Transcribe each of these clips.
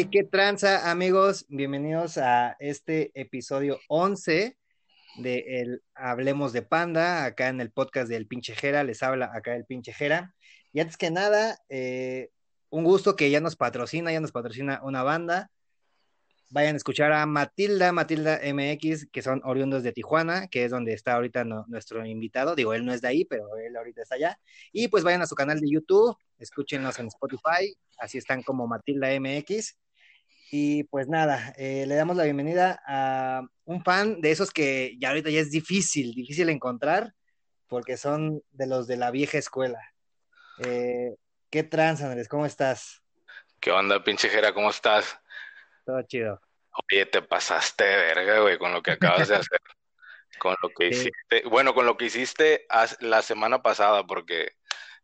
Hey, qué tranza, amigos. Bienvenidos a este episodio 11 de el Hablemos de Panda, acá en el podcast del pinche Jera. Les habla acá el pinche Jera. Y antes que nada, eh, un gusto que ya nos patrocina, ya nos patrocina una banda. Vayan a escuchar a Matilda, Matilda MX, que son oriundos de Tijuana, que es donde está ahorita nuestro invitado. Digo, él no es de ahí, pero él ahorita está allá. Y pues vayan a su canal de YouTube, escúchenlos en Spotify, así están como Matilda MX. Y pues nada, eh, le damos la bienvenida a un fan de esos que ya ahorita ya es difícil, difícil encontrar, porque son de los de la vieja escuela. Eh, ¿Qué trans, Andrés? ¿Cómo estás? ¿Qué onda, pinche Jera? ¿Cómo estás? Todo chido. Oye, te pasaste de verga, güey, con lo que acabas de hacer. con lo que hiciste. Bueno, con lo que hiciste la semana pasada, porque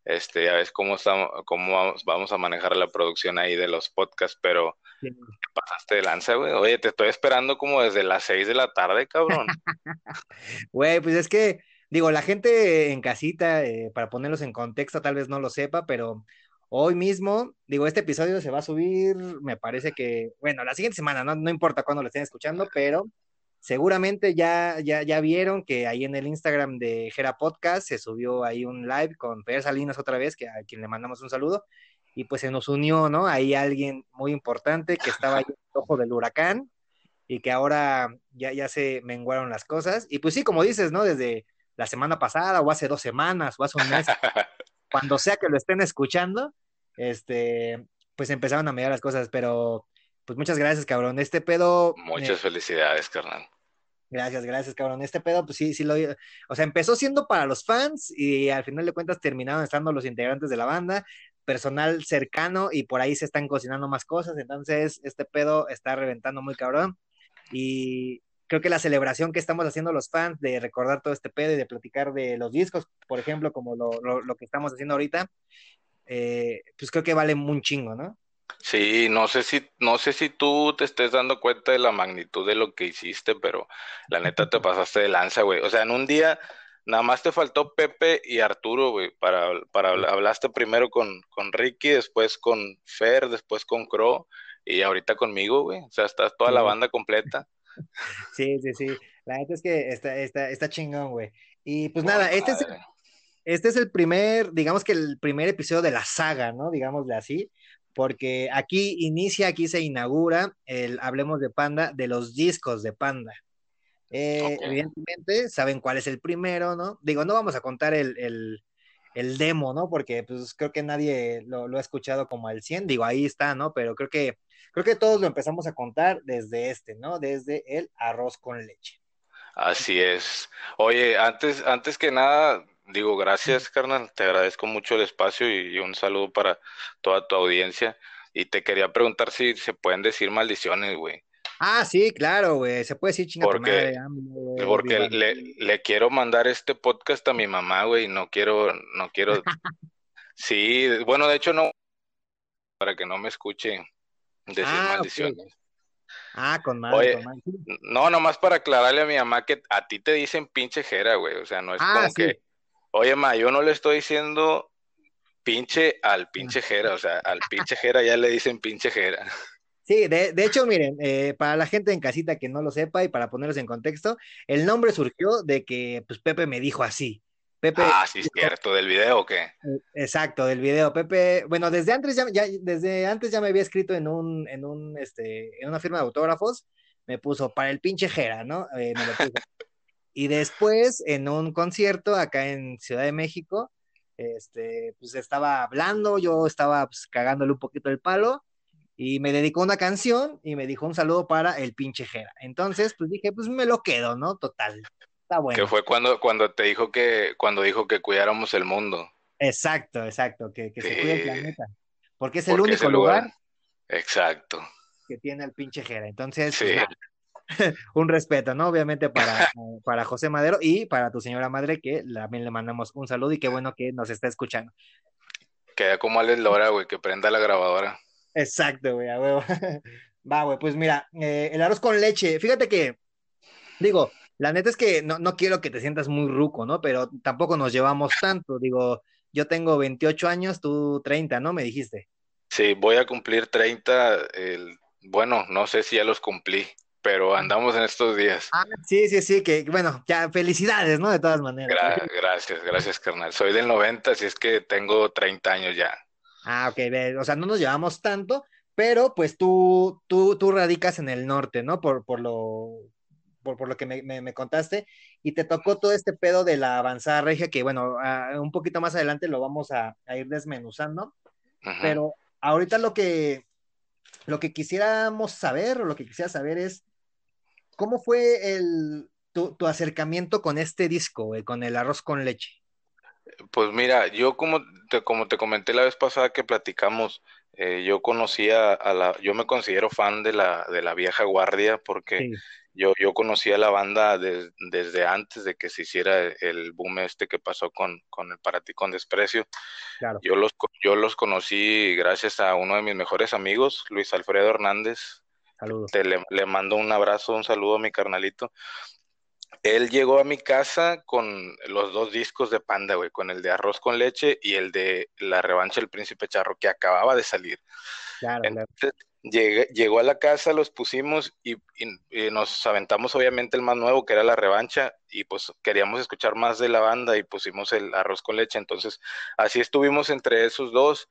este, ya ves cómo, estamos, cómo vamos, a manejar la producción ahí de los podcasts, pero te pasaste de lanza, güey. Oye, te estoy esperando como desde las seis de la tarde, cabrón. Güey, pues es que, digo, la gente en casita, eh, para ponerlos en contexto, tal vez no lo sepa, pero hoy mismo, digo, este episodio se va a subir, me parece que, bueno, la siguiente semana, no, no importa cuándo lo estén escuchando, pero seguramente ya, ya, ya vieron que ahí en el Instagram de Gera Podcast se subió ahí un live con Fer Salinas otra vez, que a quien le mandamos un saludo, y pues se nos unió, ¿no? Ahí alguien muy importante que estaba ahí en el ojo del huracán y que ahora ya, ya se menguaron las cosas. Y pues sí, como dices, ¿no? Desde la semana pasada o hace dos semanas o hace un mes, cuando sea que lo estén escuchando, este, pues empezaron a mediar las cosas, pero pues muchas gracias, cabrón. Este pedo. Muchas felicidades, carnal. Gracias, gracias, cabrón. Este pedo, pues sí, sí lo. O sea, empezó siendo para los fans y al final de cuentas terminaron estando los integrantes de la banda, personal cercano y por ahí se están cocinando más cosas. Entonces, este pedo está reventando muy cabrón. Y creo que la celebración que estamos haciendo los fans de recordar todo este pedo y de platicar de los discos, por ejemplo, como lo, lo, que estamos haciendo ahorita, eh, pues creo que vale un chingo, ¿no? Sí, no sé si, no sé si tú te estés dando cuenta de la magnitud de lo que hiciste, pero la neta te pasaste de lanza, güey. O sea, en un día nada más te faltó Pepe y Arturo, güey, para, para hablaste primero con, con Ricky, después con Fer, después con Crow y ahorita conmigo, güey. O sea, estás toda la banda completa. Sí, sí, sí. La neta es que está, está, está chingón, güey. Y pues nada, este es, este es el primer, digamos que el primer episodio de la saga, ¿no? Digámosle así porque aquí inicia, aquí se inaugura el Hablemos de Panda de los discos de Panda. Eh, evidentemente saben cuál es el primero, ¿no? Digo, no vamos a contar el, demo, ¿no? Porque pues creo que nadie lo, ha escuchado como al 100, digo, ahí está, ¿no? Pero creo que, creo que todos lo empezamos a contar desde este, ¿no? Desde el arroz con leche. Así es. Oye, antes, antes que nada, Digo, gracias, carnal. Te agradezco mucho el espacio y, un saludo para toda tu audiencia. Y te quería preguntar si se pueden decir maldiciones, güey. Ah, sí, claro, güey. Se puede decir chingada porque, Porque le, le, quiero mandar este podcast a mi mamá, güey. No quiero, no quiero. sí, bueno, de hecho no. Para que no me escuche decir ah, maldiciones. Ah, con madre, No, nomás para aclararle a mi mamá que a ti te dicen pinche jera, güey. O sea, no es ah, como que Oye, ma, yo no le estoy diciendo pinche al pinche jera, o sea, al pinche jera ya le dicen pinche jera. Sí, de, hecho, miren, eh, para la gente en casita que no lo sepa y para ponerlos en contexto, el nombre surgió de que pues Pepe me dijo así. Pepe, ah, sí, es cierto, del video o qué? Eh, exacto, del video. Pepe, bueno, desde antes ya, desde antes ya me había escrito en un, en un, este, en una firma de autógrafos, me puso para el pinche jera, ¿no? Eh, me lo puso. Y después, en un concierto acá en Ciudad de México, este, pues estaba hablando, yo estaba pues, cagándole un poquito el palo, y me dedicó una canción y me dijo un saludo para el pinche Jera. Entonces, pues dije, pues me lo quedo, ¿no? Total. Está bueno. Que fue cuando, cuando te dijo que, cuando dijo que cuidáramos el mundo. Exacto, exacto, que, se cuide el planeta. Porque es el único lugar, Exacto. Que tiene el pinche Jera. Entonces, pues, un respeto, ¿no? Obviamente para, para José Madero y para tu señora madre, que también le mandamos un saludo y qué bueno que nos está escuchando. Queda como Alex Lora, güey, que prenda la grabadora. Exacto, güey, a huevo. Va, güey, pues mira, eh, el arroz con leche, fíjate que, digo, la neta es que no, no quiero que te sientas muy ruco, ¿no? Pero tampoco nos llevamos tanto, digo, yo tengo 28 años, tú 30, ¿no? Me dijiste. Sí, voy a cumplir 30 el bueno, no sé si ya los cumplí, pero andamos en estos días. Ah, sí, sí, sí, que bueno, ya felicidades, ¿no? De todas maneras. gracias, gracias, carnal. Soy del 90, así es que tengo 30 años ya. Ah, ok, o sea, no nos llevamos tanto, pero pues tú, tú, tú radicas en el norte, ¿no? Por, por lo, por, por lo que me, me, contaste, y te tocó todo este pedo de la avanzada regia, que bueno, un poquito más adelante lo vamos a, a ir desmenuzando, pero ahorita lo que, lo que quisiéramos saber, o lo que quisiera saber es, ¿cómo fue el, tu, tu acercamiento con este disco, con el arroz con leche? Pues mira, yo como te, como te comenté la vez pasada que platicamos, eh, yo conocía a la, yo me considero fan de la, de la vieja guardia porque yo, yo conocía la banda desde antes de que se hiciera el boom este que pasó con, con el Para ti con desprecio. Yo, los, yo los conocí gracias a uno de mis mejores amigos, Luis Alfredo Hernández. Saludos. Te le, le mando un abrazo, un saludo a mi carnalito él llegó a mi casa con los dos discos de Panda, güey, con el de Arroz con Leche y el de La Revancha del Príncipe Charro, que acababa de salir. Claro, Entonces, llegó a la casa, los pusimos y, nos aventamos obviamente el más nuevo, que era La Revancha, y pues queríamos escuchar más de la banda y pusimos el Arroz con Leche. Entonces, así estuvimos entre esos dos.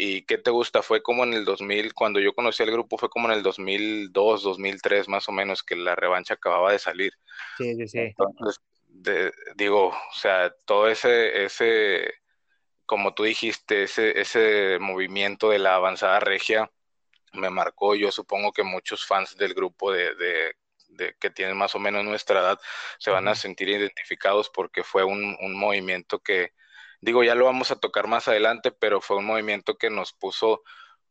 ¿Y qué te gusta? Fue como en el 2000, cuando yo conocí al grupo, fue como en el 2002, 2003 más o menos, que la revancha acababa de salir. Sí, sí, sí. Entonces, digo, o sea, todo ese, ese, como tú dijiste, ese, ese movimiento de la avanzada regia me marcó. Yo supongo que muchos fans del grupo de, de, de que tienen más o menos nuestra edad se van a sentir identificados porque fue un, un movimiento que, Digo, ya lo vamos a tocar más adelante, pero fue un movimiento que nos puso,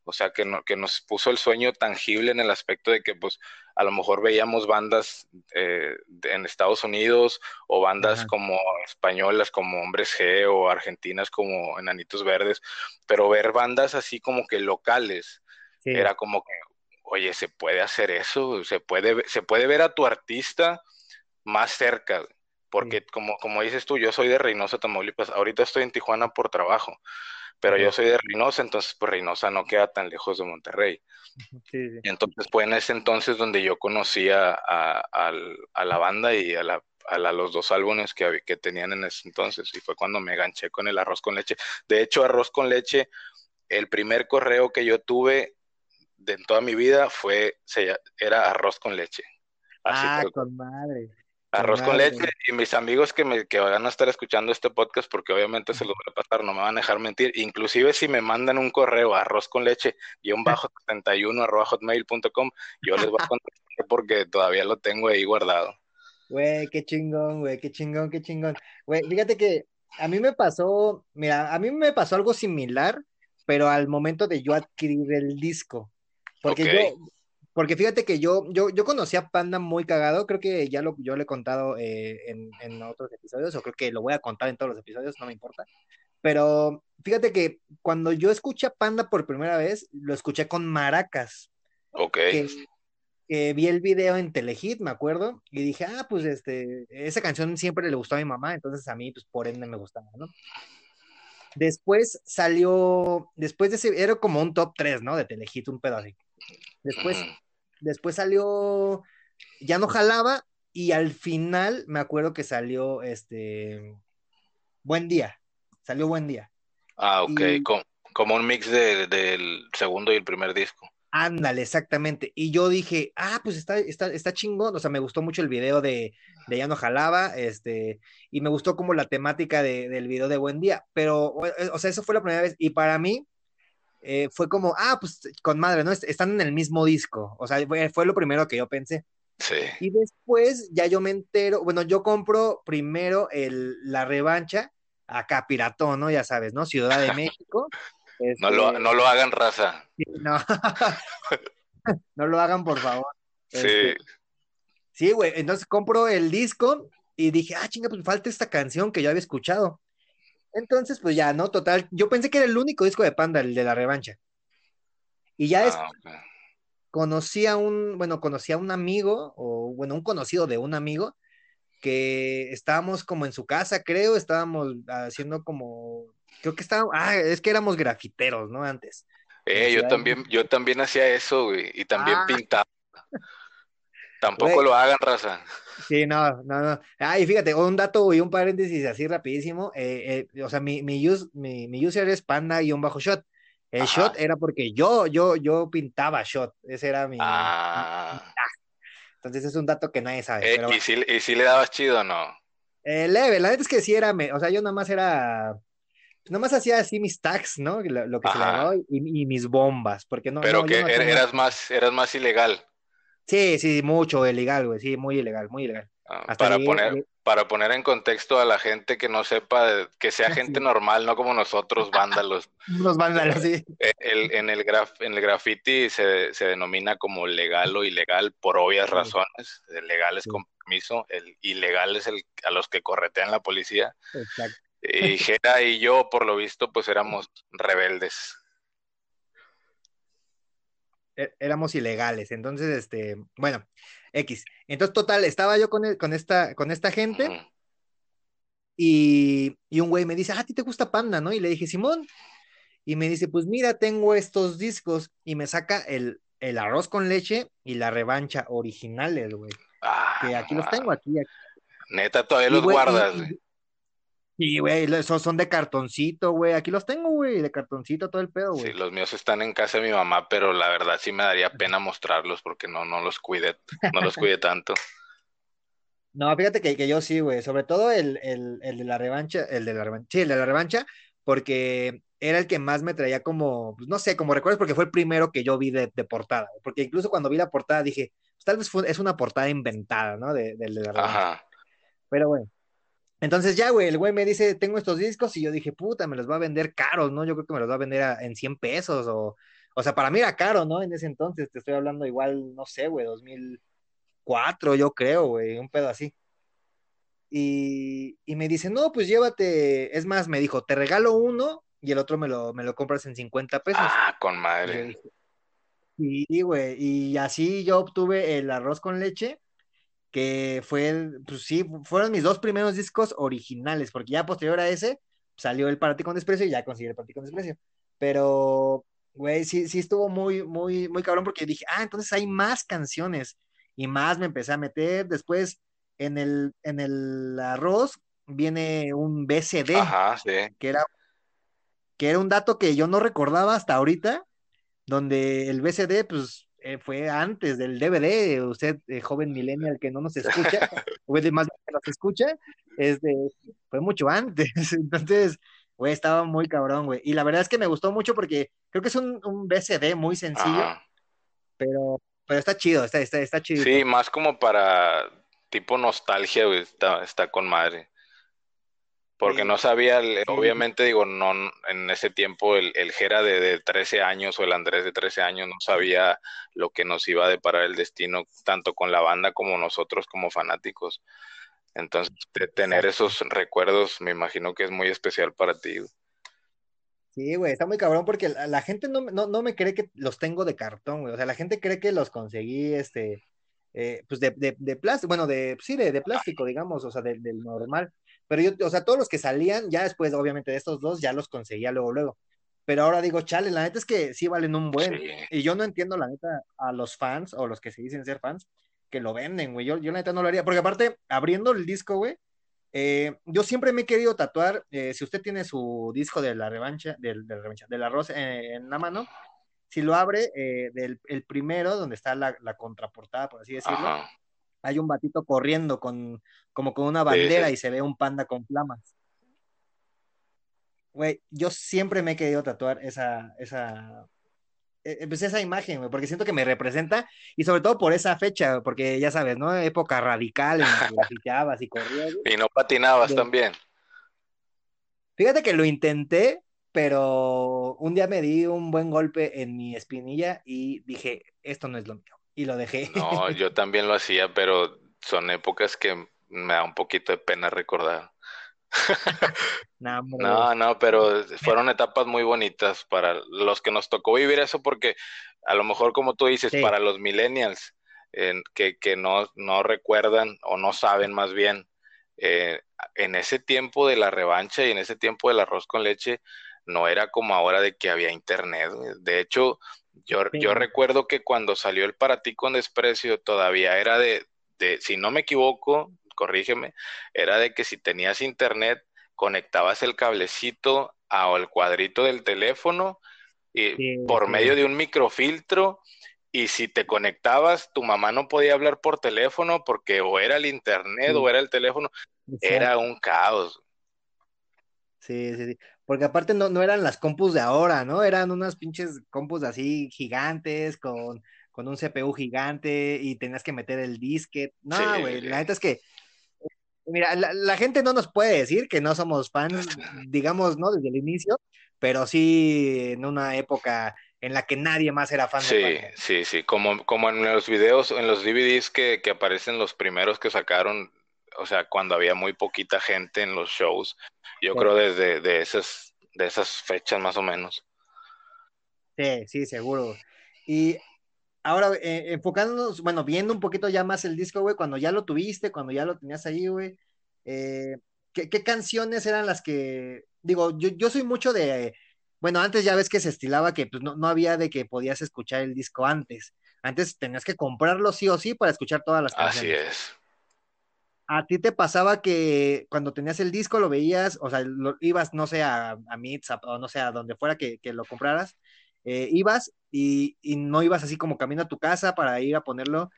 o sea, que, que nos puso el sueño tangible en el aspecto de que, pues, a lo mejor veíamos bandas eh, en Estados Unidos o bandas como españolas como Hombres G o argentinas como Enanitos Verdes, pero ver bandas así como que locales, era como que, oye, se puede hacer eso, se puede, se puede ver a tu artista más cerca porque como, como dices tú, yo soy de Reynosa, Tamaulipas, ahorita estoy en Tijuana por trabajo, pero yo soy de Reynosa, entonces pues Reynosa no queda tan lejos de Monterrey. Y entonces fue en ese entonces donde yo conocía a, a, la banda y a, la, a los dos álbumes que, que tenían en ese entonces, y fue cuando me ganché con el arroz con leche. De hecho, arroz con leche, el primer correo que yo tuve de en toda mi vida fue, se, era arroz con leche. ah, con madre. Arroz con leche y mis amigos que, me, que van a estar escuchando este podcast, porque obviamente se lo voy a pasar, no me van a dejar mentir. Inclusive si me mandan un correo a arroz con leche un bajo 71 arroba hotmail.com, yo les voy a contestar porque todavía lo tengo ahí guardado. Güey, qué chingón, güey, qué chingón, qué chingón. Güey, fíjate que a mí me pasó, mira, a mí me pasó algo similar, pero al momento de yo adquirir el disco. Porque yo, porque fíjate que yo, yo, yo conocí a Panda muy cagado, creo que ya lo, yo le he contado eh, en, en, otros episodios, o creo que lo voy a contar en todos los episodios, no me importa. Pero fíjate que cuando yo escuché a Panda por primera vez, lo escuché con maracas. Ok. Que, vi el video en Telehit, me acuerdo, y dije, ah, pues este, esa canción siempre le gustó a mi mamá, entonces a mí, pues por ende me gustaba, ¿no? Después salió, después de ese, era como un top 3, ¿no? De Telehit, un pedo así. Después Después salió, ya no jalaba y al final me acuerdo que salió este, Buen Día, salió Buen Día. Ah, ok, como, un mix del segundo y el primer disco. Ándale, exactamente. Y yo dije, ah, pues está, está, está chingón. O sea, me gustó mucho el video de, de Ya no jalaba, este, y me gustó como la temática del video de Buen Día. Pero, o sea, eso fue la primera vez. Y para mí, eh, fue como, ah, pues con madre, ¿no? Están en el mismo disco. O sea, fue, lo primero que yo pensé. Sí. Y después ya yo me entero, bueno, yo compro primero el, la revancha acá, Piratón, ¿no? Ya sabes, ¿no? Ciudad de México. no, lo, este no lo hagan raza. no. no lo hagan, por favor. Sí. Este, sí, güey. Entonces compro el disco y dije, ah, chinga, pues falta esta canción que yo había escuchado. Entonces, pues ya, ¿no? Total, yo pensé que era el único disco de Panda, el de la revancha. Y ya es, ah, conocí a un, bueno, conocí a un amigo, o bueno, un conocido de un amigo, que estábamos como en su casa, creo, estábamos haciendo como, creo que estábamos, ah, es que éramos grafiteros, ¿no? Antes. Eh, yo también, yo también hacía eso, güey, y también ah. pintaba. Tampoco lo hagan, raza. Sí, no, no, no. Ah, y fíjate, un dato y un paréntesis así rapidísimo. Eh, eh, o sea, mi, mi, mi, user es panda-shot. El shot era porque yo, yo, yo pintaba shot. Ese era mi. Ah. Entonces es un dato que nadie sabe. Eh, ¿y, si, ¿Y si le dabas chido o no? leve, la neta es que sí era, o sea, yo nada más era nomás hacía así mis tags, ¿no? Lo, que se le daba y, mis bombas, porque no. Pero que er, eras más, eras más ilegal. Sí, sí, mucho ilegal, güey, sí, muy ilegal, muy ilegal. Ah, para poner, para poner en contexto a la gente que no sepa, que sea gente normal, no como nosotros, vándalos. Los vándalos, sí. Eh, el, en, el graf, en el graffiti se, se, denomina como legal o ilegal por obvias razones. El legal es con permiso, el ilegal es el a los que corretean la policía. Exacto. Y Jera y yo, por lo visto, pues éramos rebeldes. E, éramos ilegales, entonces, este, bueno, X. Entonces, total, estaba yo con, e, con, esta, con esta gente y, un güey me dice, ah, a ti te gusta Panda, ¿no? Y le dije, Simón. Y me dice, pues mira, tengo estos discos y me saca el, el arroz con leche y la revancha originales, güey. que aquí los tengo, aquí. Neta, todavía los guardas. güey. Sí, güey, esos son de cartoncito, güey. Aquí los tengo, güey, de cartoncito todo el pedo, güey. Sí, los míos están en casa de mi mamá, pero la verdad sí me daría pena mostrarlos porque no, no los cuide, no los cuide tanto. No, fíjate que, que yo sí, güey. Sobre todo el, el, el, de la revancha, el de la revancha, sí, el de la revancha, porque era el que más me traía como, pues, no sé, como recuerdas, porque fue el primero que yo vi de, de portada. Porque incluso cuando vi la portada dije, pues, tal vez fue, es una portada inventada, ¿no? De, de, de la revancha. Ajá. Pero bueno, entonces ya, güey, el güey me dice, tengo estos discos y yo dije, puta, me los va a vender caros, ¿no? Yo creo que me los va a vender en 100 pesos o, o sea, para mí era caro, ¿no? En ese entonces, te estoy hablando igual, no sé, güey, 2004, yo creo, güey, un pedo así. Y, y, me dice, no, pues llévate, es más, me dijo, te regalo uno y el otro me lo, me lo compras en 50 pesos. Ah, con madre. Sí, güey, y así yo obtuve el arroz con leche que fue, pues sí, fueron mis dos primeros discos originales, porque ya posterior a ese salió el Para con desprecio y ya conseguí el Para con desprecio. Pero, güey, sí, sí estuvo muy, muy, muy cabrón porque dije, ah, entonces hay más canciones y más me empecé a meter. Después, en el, en el arroz viene un BCD, que era que era un dato que yo no recordaba hasta ahorita, donde el BCD, pues eh, fue antes del DVD, usted, eh, joven millennial que no nos escucha, o más que nos escucha, este, fue mucho antes. Entonces, güey, estaba muy cabrón, güey. Y la verdad es que me gustó mucho porque creo que es un, un BCD muy sencillo, pero, pero está chido, está, está, está chido. Sí, más como para tipo nostalgia, güey, está, está con madre. Porque no sabía, obviamente digo, no en ese tiempo el, el Jera de, de, 13 años o el Andrés de 13 años no sabía lo que nos iba a deparar el destino, tanto con la banda como nosotros como fanáticos. Entonces, tener esos recuerdos me imagino que es muy especial para ti. Sí, güey, está muy cabrón porque la, gente no, no, no, me cree que los tengo de cartón, güey. O sea, la gente cree que los conseguí, este, eh, pues de, de, de, plástico, bueno, de, sí, de, de plástico, digamos, o sea, del normal. Pero yo, o sea, todos los que salían, ya después, obviamente, de estos dos, ya los conseguía luego, luego. Pero ahora digo, chale, la neta es que sí valen un buen. Y yo no entiendo, la neta, a los fans o los que se dicen ser fans, que lo venden, güey. Yo, yo la neta no lo haría. Porque aparte, abriendo el disco, güey, eh, yo siempre me he querido tatuar. Eh, si usted tiene su disco de la revancha, del, de la revancha, del arroz en la mano, si lo abre, eh, del el primero, donde está la, la contraportada, por así decirlo, hay un batito corriendo con, como con una bandera y se ve un panda con flamas. Güey, yo siempre me he querido tatuar esa, esa, e, e, pues esa imagen, güey, porque siento que me representa y sobre todo por esa fecha, porque ya sabes, ¿no? Época radical en la que grafitabas y corrías. Y no patinabas también. Fíjate que lo intenté, pero un día me di un buen golpe en mi espinilla y dije, esto no es lo mío y lo dejé. No, yo también lo hacía, pero son épocas que me da un poquito de pena recordar. no, no, pero fueron etapas muy bonitas para los que nos tocó vivir eso, porque a lo mejor, como tú dices, para los millennials que, que no, no, recuerdan o no saben más bien, eh, en ese tiempo de la revancha y en ese tiempo del arroz con leche, no era como ahora de que había internet. De hecho, yo, yo recuerdo que cuando salió el para ti con desprecio, todavía era de, de, si no me equivoco, corrígeme, era de que si tenías internet, conectabas el cablecito al cuadrito del teléfono y por medio de un microfiltro y si te conectabas, tu mamá no podía hablar por teléfono porque o era el internet o era el teléfono, era un caos. Sí, sí, sí. Porque aparte no, no eran las compus de ahora, ¿no? Eran unas pinches compus así gigantes con, con un CPU gigante y tenías que meter el disquete. No, güey, la neta es que Mira, la, gente no nos puede decir que no somos fans, digamos, ¿no? Desde el inicio, pero sí en una época en la que nadie más era fan sí, de Sí, sí, como, como en los videos, en los DVDs que, que aparecen los primeros que sacaron, o sea, cuando había muy poquita gente en los shows, yo creo desde de esas, de esas fechas más o menos. Sí, sí, seguro. Y ahora, eh, enfocándonos, bueno, viendo un poquito ya más el disco, güey, cuando ya lo tuviste, cuando ya lo tenías ahí, güey, eh, ¿qué, canciones eran las que, digo, yo, yo soy mucho de, bueno, antes ya ves que se estilaba que pues, no, no había de que podías escuchar el disco antes. Antes tenías que comprarlo sí o sí para escuchar todas las canciones. Así es. ¿A ti te pasaba que cuando tenías el disco lo veías, o sea, lo, ibas, no sé, a, a o no sé, a donde fuera que, que lo compraras, eh, ibas y, no ibas así como camino a tu casa para ir a ponerlo,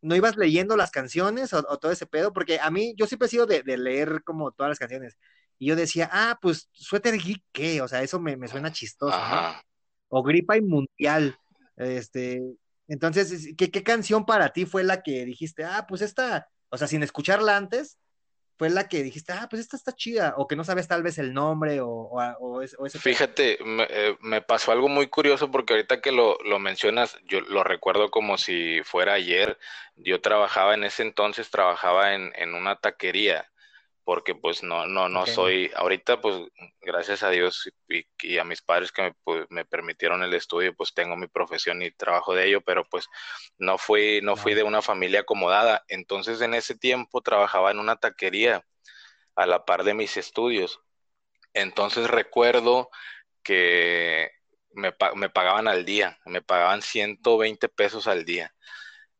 no ibas leyendo las canciones o, todo ese pedo, porque a mí, yo siempre he sido de, leer como todas las canciones, y yo decía, ah, pues suéter geek, ¿qué? O sea, eso me, suena chistoso, ¿no? O gripa y mundial, este, entonces, ¿qué, ¿qué canción para ti fue la que dijiste, ah, pues esta, o sea, sin escucharla antes, fue la que dijiste, ah, pues esta está chida, o que no sabes tal vez el nombre o, o, ese Fíjate, eh, me, pasó algo muy curioso porque ahorita que lo, lo, mencionas, yo lo recuerdo como si fuera ayer. Yo trabajaba en ese entonces, trabajaba en, en una taquería porque pues no, no, no soy, ahorita pues gracias a Dios y, a mis padres que me, pues, me, permitieron el estudio, pues tengo mi profesión y trabajo de ello, pero pues no fui, no fui de una familia acomodada. Entonces en ese tiempo trabajaba en una taquería a la par de mis estudios. Entonces recuerdo que me, me pagaban al día, me pagaban 120 pesos al día.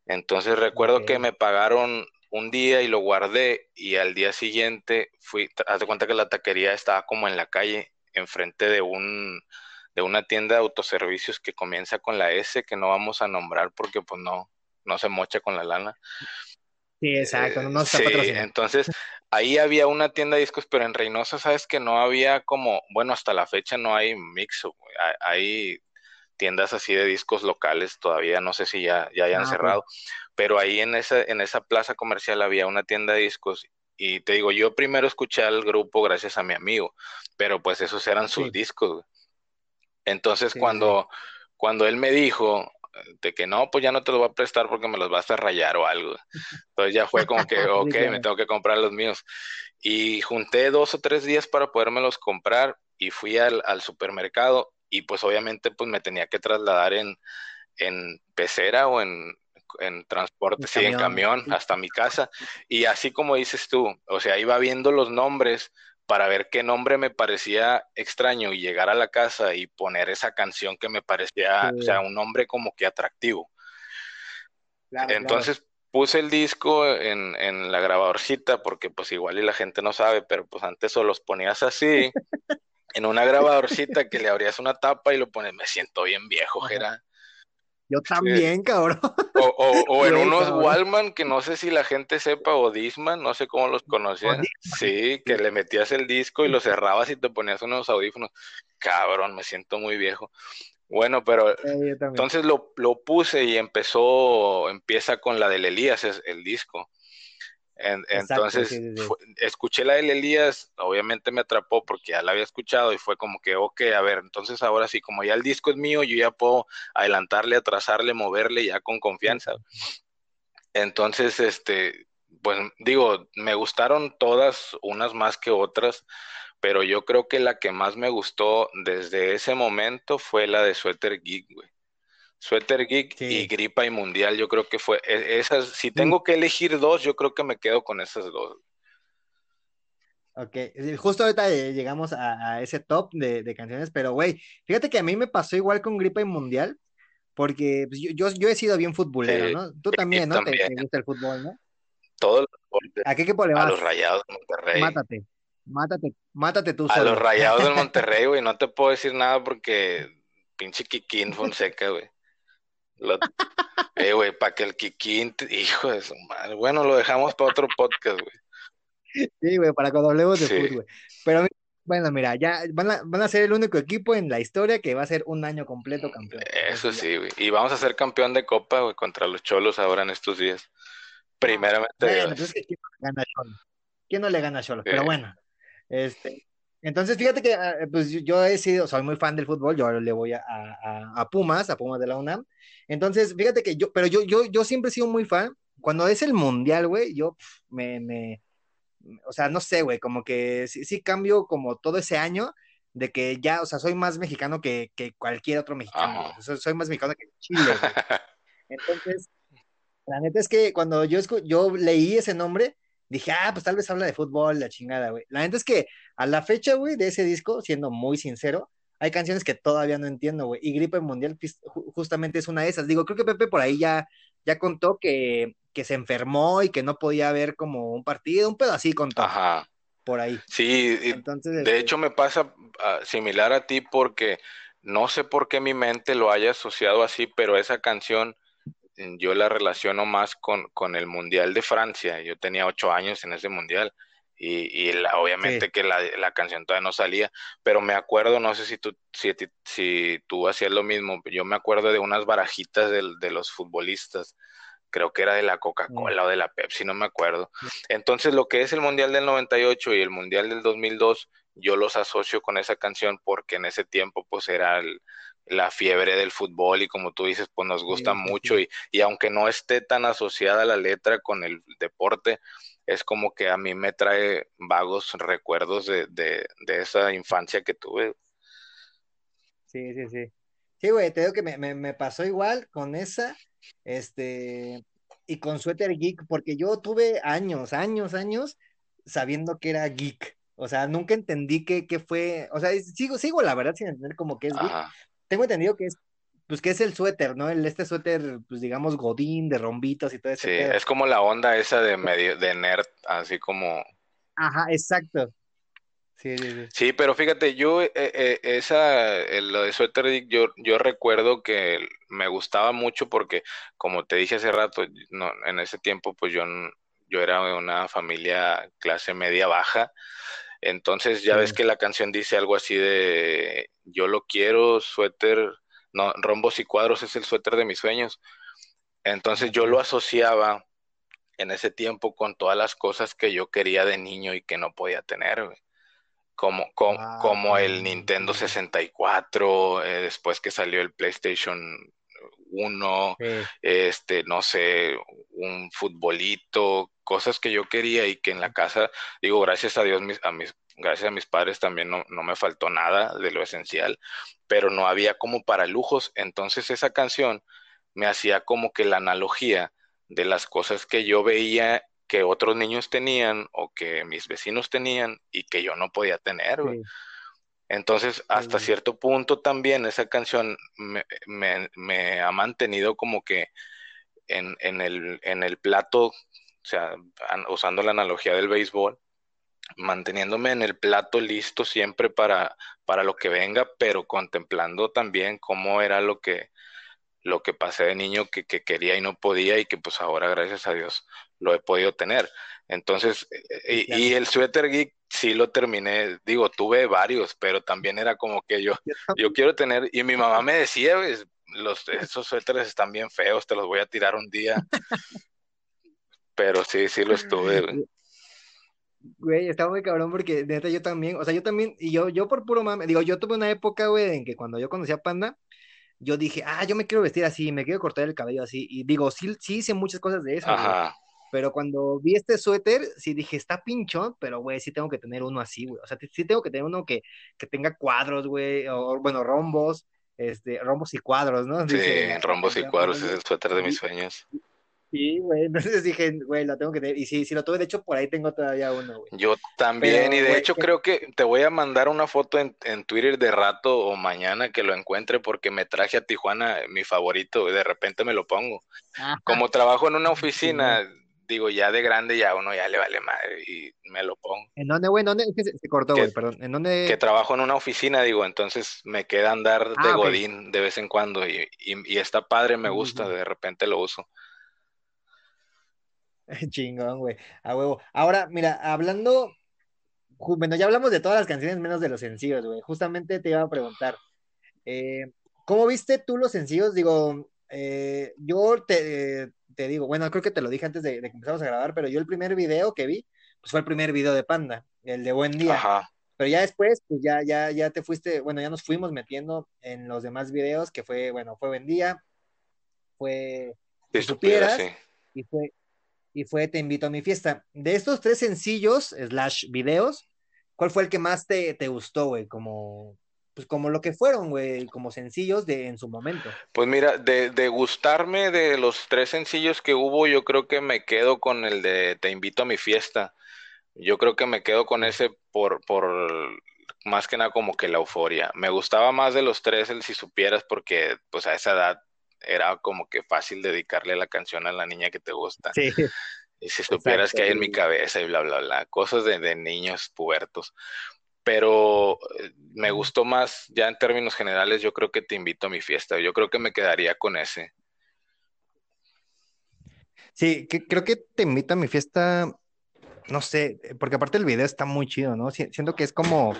Entonces recuerdo que me pagaron un día y lo guardé y al día siguiente fui, haz de cuenta que la taquería estaba como en la calle, enfrente de un de una tienda de autoservicios que comienza con la S que no vamos a nombrar porque pues no, no se mocha con la lana. Sí, exacto, no está sí, entonces ahí había una tienda de discos, pero en Reynosa sabes que no había como, bueno, hasta la fecha no hay mixo, hay tiendas así de discos locales, todavía no sé si ya, ya hayan ah, cerrado, pero ahí en esa, en esa plaza comercial había una tienda de discos y te digo, yo primero escuché al grupo gracias a mi amigo, pero pues esos eran sus discos. Entonces cuando, cuando él me dijo de que no, pues ya no te los voy a prestar porque me los vas a rayar o algo. Entonces ya fue como que, ok, me tengo que comprar los míos. Y junté dos o tres días para podérmelos comprar y fui al, al supermercado y pues obviamente pues me tenía que trasladar en, en pecera o en, en transporte, sí, en camión hasta mi casa. Y así como dices tú, o sea, iba viendo los nombres para ver qué nombre me parecía extraño y llegar a la casa y poner esa canción que me parecía, o sea, un nombre como que atractivo. Entonces puse el disco en, en la grabadorcita porque pues igual y la gente no sabe, pero pues antes o los ponías así en una grabadorcita que le abrías una tapa y lo pones, me siento bien viejo, Jera. Yo también, cabrón. O, en unos Wallman que no sé si la gente sepa, o Disman, no sé cómo los conocían. Sí, que le metías el disco y lo cerrabas y te ponías unos audífonos. Cabrón, me siento muy viejo. Bueno, pero entonces lo, lo, puse y empezó, empieza con la del Elías, es el disco entonces, escuché la de Elías, obviamente me atrapó porque ya la había escuchado y fue como que, ok, a ver, entonces ahora sí, como ya el disco es mío, yo ya puedo adelantarle, atrasarle, moverle ya con confianza. Entonces, este, pues digo, me gustaron todas, unas más que otras, pero yo creo que la que más me gustó desde ese momento fue la de Sweater Geek, güey. Sweater Geek y Gripa y Mundial, yo creo que fue e, esas. Si tengo que elegir dos, yo creo que me quedo con esas dos. Ok, justo ahorita eh, llegamos a, ese top de, canciones, pero güey, fíjate que a mí me pasó igual con Gripe Mundial, porque pues, yo, yo, he sido bien futbolero, ¿no? Tú también, ¿no? Te, gusta el fútbol, ¿no? Todos los ¿A qué equipo le vas? A los Rayados de Monterrey. Mátate, mátate, mátate tú A los Rayados del Monterrey, güey, no te puedo decir nada porque pinche Kikín Fonseca, güey. eh, güey, para que el Kikín, hijo de su madre. Bueno, lo dejamos para otro podcast, güey. Sí, güey, para cuando hablemos de fútbol. Pero bueno, mira, ya van a, van a ser el único equipo en la historia que va a ser un año completo campeón. Eso sí, güey. Y vamos a ser campeón de Copa, güey, contra los Cholos ahora en estos días. Primeramente. Bueno, pues ¿quién no le gana a Cholos? ¿Quién no le gana a Cholos? Pero bueno, este, entonces, fíjate que ah, pues yo he sido, soy muy fan del fútbol, yo ahora le voy a, a, Pumas, a Pumas de la UNAM. Entonces, fíjate que yo, pero yo, yo, yo siempre he sido muy fan. Cuando es el mundial, güey, yo me, me, o sea, no sé, güey, como que sí, cambio como todo ese año de que ya, o sea, soy más mexicano que, que cualquier otro mexicano. Soy, más mexicano que Chile. Entonces, la neta es que cuando yo, yo leí ese nombre, dije, ah, pues tal vez habla de fútbol, la chingada, güey. La neta es que a la fecha, güey, de ese disco, siendo muy sincero, hay canciones que todavía no entiendo, güey. Y Gripe Mundial justamente es una de esas. Digo, creo que Pepe por ahí ya, ya contó que, que se enfermó y que no podía ver como un partido, un pedo así contó. Ajá. Por ahí. Sí, Entonces, de este hecho me pasa ah, similar a ti porque no sé por qué mi mente lo haya asociado así, pero esa canción yo la relaciono más con, con el Mundial de Francia. Yo tenía ocho años en ese Mundial y, y obviamente que la, la, canción todavía no salía, pero me acuerdo, no sé si tú, si, si tú hacías lo mismo, yo me acuerdo de unas barajitas de, de los futbolistas, creo que era de la Coca-Cola o de la Pepsi, no me acuerdo. Entonces lo que es el Mundial del 98 y el Mundial del 2002, yo los asocio con esa canción porque en ese tiempo pues era el, la fiebre del fútbol y como tú dices, pues nos gusta mucho y, y, aunque no esté tan asociada la letra con el deporte, es como que a mí me trae vagos recuerdos de, de, de esa infancia que tuve. Sí, sí, sí. Sí, güey, te digo que me, me, me, pasó igual con esa, este, y con Sweater Geek, porque yo tuve años, años, años sabiendo que era geek. O sea, nunca entendí qué, fue, o sea, sigo, sigo la verdad sin entender como que es geek, tengo entendido que es, pues que es el suéter, ¿no? El, este suéter, pues digamos, godín, de rombitos y todo eso. Sí, es como la onda esa de medio, de nerd, así como. Ajá, exacto. Sí, sí, sí. sí pero fíjate, yo, eh, eh, esa, lo de suéter, yo, yo recuerdo que me gustaba mucho porque, como te dije hace rato, no, en ese tiempo, pues yo, yo era de una familia clase media baja, entonces ya ves que la canción dice algo así de yo lo quiero, suéter, no, rombos y cuadros es el suéter de mis sueños. Entonces yo lo asociaba en ese tiempo con todas las cosas que yo quería de niño y que no podía tener, Como, ah, como, el Nintendo 64, eh, después que salió el PlayStation 1, este, no sé, un futbolito, cosas que yo quería y que en la casa, digo, gracias a Dios, a mis, gracias a mis padres también no, no me faltó nada de lo esencial, pero no había como para lujos, entonces esa canción me hacía como que la analogía de las cosas que yo veía que otros niños tenían o que mis vecinos tenían y que yo no podía tener. Entonces, hasta cierto punto también esa canción me, me, me ha mantenido como que en, en, el, en el plato o sea, usando la analogía del béisbol, manteniéndome en el plato listo siempre para, para lo que venga, pero contemplando también cómo era lo que, lo que pasé de niño que, quería y no podía y que pues ahora gracias a Dios lo he podido tener. Entonces, eh, y, el suéter geek sí lo terminé, digo, tuve varios, pero también era como que yo, yo quiero tener, y mi mamá me decía, los, esos suéteres están bien feos, te los voy a tirar un día. Pero sí, sí lo estuve, güey. Estaba muy cabrón porque neta yo también, o sea, yo también, y yo, yo por puro mame, digo, yo tuve una época, güey, en que cuando yo conocía a Panda, yo dije, ah, yo me quiero vestir así, me quiero cortar el cabello así, y digo, sí, sí hice muchas cosas de eso, Ajá. Pero cuando vi este suéter, sí dije, está pinchón, pero güey, sí tengo que tener uno así, güey, o sea, sí tengo que tener uno que, que tenga cuadros, güey, o bueno, rombos, este, rombos y cuadros, ¿no? Sí, rombos y cuadros es el suéter de mis sueños Sí, güey, entonces dije, güey, lo tengo que tener. Y sí, sí lo tuve, de hecho, por ahí tengo todavía uno, güey. Yo también, Pero, y de hecho creo que te voy a mandar una foto en, en Twitter de rato o mañana que lo encuentre porque me traje a Tijuana mi favorito y de repente me lo pongo. ajá, Como trabajo en una oficina, digo, ya de grande ya uno ya le vale madre y me lo pongo. ¿En dónde, güey? ¿En dónde? Que se, se cortó, Que, güey, perdón. ¿En que dónde? trabajo en una oficina, digo, entonces me queda andar de Ah, ok. godín de vez en cuando y, y, y está padre, me gusta, de repente lo uso. Chingón, güey, a huevo. Ahora, mira, hablando, bueno, ya hablamos de todas las canciones menos de los sencillos, güey. Justamente te iba a preguntar, eh, ¿cómo viste tú los sencillos? Digo, eh, yo te, te digo, bueno, creo que te lo dije antes de, de que empezamos a grabar, pero yo el primer video que vi, pues fue el primer video de Panda, el de Buen Día. Ajá, Pero ya después, pues ya, ya, ya te fuiste, bueno, ya nos fuimos metiendo en los demás videos, que fue, bueno, fue Buen Día, fue sí. Supieras, y fue, y fue Te Invito a mi fiesta. De estos tres sencillos, slash videos, ¿cuál fue el que más te, te gustó, güey? Como, pues como lo que fueron, güey, como sencillos de en su momento. Pues mira, de, de gustarme de los tres sencillos que hubo, yo creo que me quedo con el de Te invito a mi fiesta. Yo creo que me quedo con ese por, por más que nada como que la euforia. Me gustaba más de los tres el Si supieras porque pues a esa edad era como que fácil dedicarle la canción a la niña que te gusta. Sí, Y si supieras que hay en mi cabeza y bla, bla, bla, cosas de, de niños pubertos. Pero eh, me gustó más, ya en términos generales, yo creo que te invito a mi fiesta. Yo creo que me quedaría con ese. Sí, que, creo que Te Invito a mi fiesta, no sé, porque aparte el video está muy chido, ¿no? Si- Siento que es como,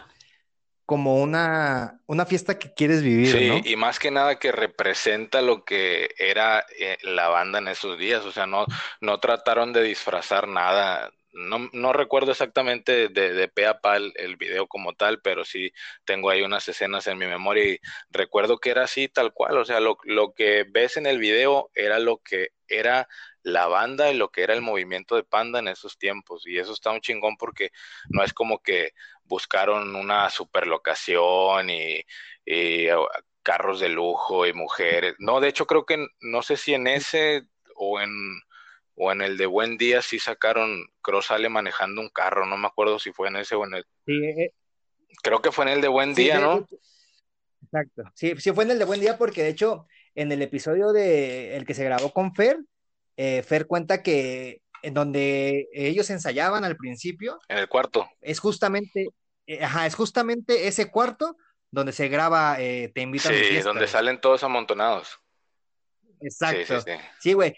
como una, una fiesta que quieres vivir, Sí, ¿no? y más que nada que representa lo que era eh, la banda en esos días. O sea, no, no trataron de disfrazar nada. No, recuerdo exactamente de, de pe a pa el, video como tal, pero sí tengo ahí unas escenas en mi memoria y recuerdo que era así tal cual. O sea, lo, lo que ves en el video era lo que era la banda y lo que era el movimiento de Panda en esos tiempos. Y eso está un chingón porque no es como que buscaron una superlocación y, y uh, carros de lujo y mujeres. No, de hecho creo que no sé si en ese o en o en el de Buen Día sí sacaron, creo sale manejando un carro, no me acuerdo si fue en ese o en el, Sí, eh, creo que fue en el de Buen sí, Día, ¿no? exacto. Sí, sí fue en el de Buen Día porque de hecho en el episodio de el que se grabó con Fer, eh, Fer cuenta que en donde ellos ensayaban al principio En el cuarto. es justamente, eh, ajá, es justamente ese cuarto donde se graba eh, Te a mi Sí, fiesta, donde güey. salen todos amontonados. Sí, sí, Exacto. sí. Sí, güey. Eh,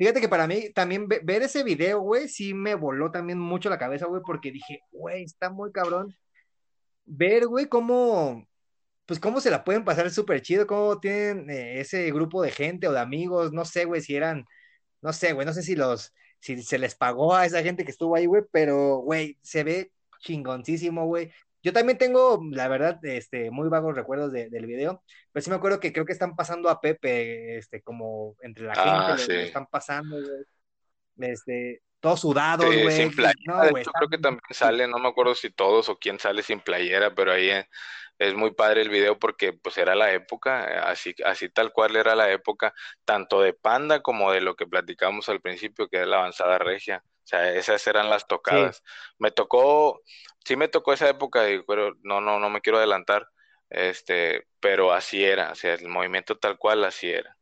Fíjate que para mí también ve- ver ese video, güey, sí me voló también mucho la cabeza, güey, porque dije, güey, está muy cabrón ver, güey, cómo, pues cómo se la pueden pasar súper chido, cómo tienen eh, ese grupo de gente o de amigos, no sé, güey, si eran, no sé, güey, no sé si los, si se les pagó a esa gente que estuvo ahí, güey, pero, güey, se ve chingoncísimo, güey. Yo también tengo, la verdad, este, muy vagos recuerdos de- del video, pero sí me acuerdo que creo que están pasando a Pepe, este, como entre la gente Ah, lo, sí. están pasando, güey, este, todos sudados, Sí, güey, sin playera, no, de hecho creo que también sale, no me acuerdo si todos o quién sale sin playera, pero ahí eh, es muy padre el video porque pues era la época, así, así tal cual era la época, tanto de Panda como de lo que platicamos al principio, que es la avanzada regia. O sea, esas eran las sí, tocadas. Me tocó, sí me tocó esa época, pero no, no, no me quiero adelantar, este, pero así era, o sea, el movimiento tal cual así era.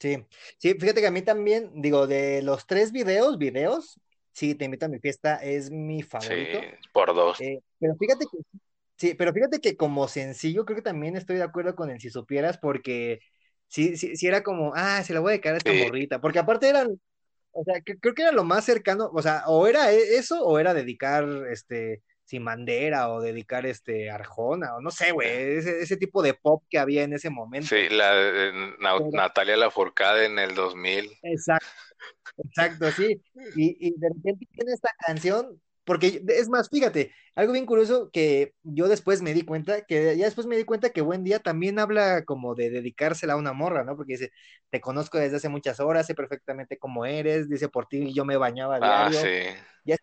sí, sí, fíjate que a mí también, digo, de los tres videos, videos, sí, Te invito a mi fiesta, es mi Sí, favorito, por dos. eh, pero fíjate que, sí, pero fíjate que como sencillo, creo que también estoy de acuerdo con el Si Supieras, porque sí, sí, sí era como, ah, se la voy a dedicar a esta Sí, morrita, porque aparte eran, o sea, que- creo que era lo más cercano, o sea, o era e- eso, o era dedicar, este, Sin Bandera, o dedicar, este, Arjona, o no sé, güey, ese, ese tipo de pop que había en ese momento. sí, la de Na- Pero, Natalia Lafourcade en el 2000. exacto, exacto, sí. Y, y de repente tiene esta canción, porque es más, fíjate, algo bien curioso que yo después me di cuenta, que ya después me di cuenta que Buen Día también habla como de dedicársela a una morra, ¿no? Porque dice, te conozco desde hace muchas horas, sé perfectamente cómo eres, dice, por ti yo me bañaba Ah, diario. sí. Ya,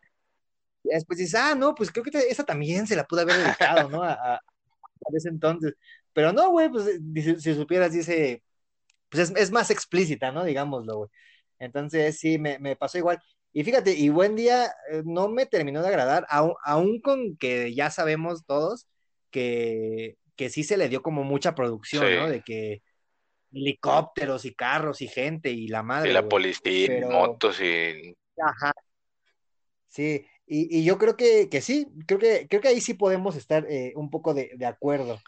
ya después dices, ah, no, pues creo que te- esa también se la pude haber dedicado, ¿no? A, a, a ese entonces. Pero no, güey, pues si supieras, dice. pues es, más explícita, ¿no? Digámoslo, güey. Entonces, sí, me, me, pasó igual. Y fíjate, y buen día eh, no me terminó de agradar, aún, con que ya sabemos todos que, que sí se le dio como mucha producción, ¿no? De que helicópteros y carros y gente y la madre. Y la policía, y motos y. Ajá. Sí, y, yo creo que, sí, creo que, creo que ahí sí podemos estar eh, un poco de, acuerdo.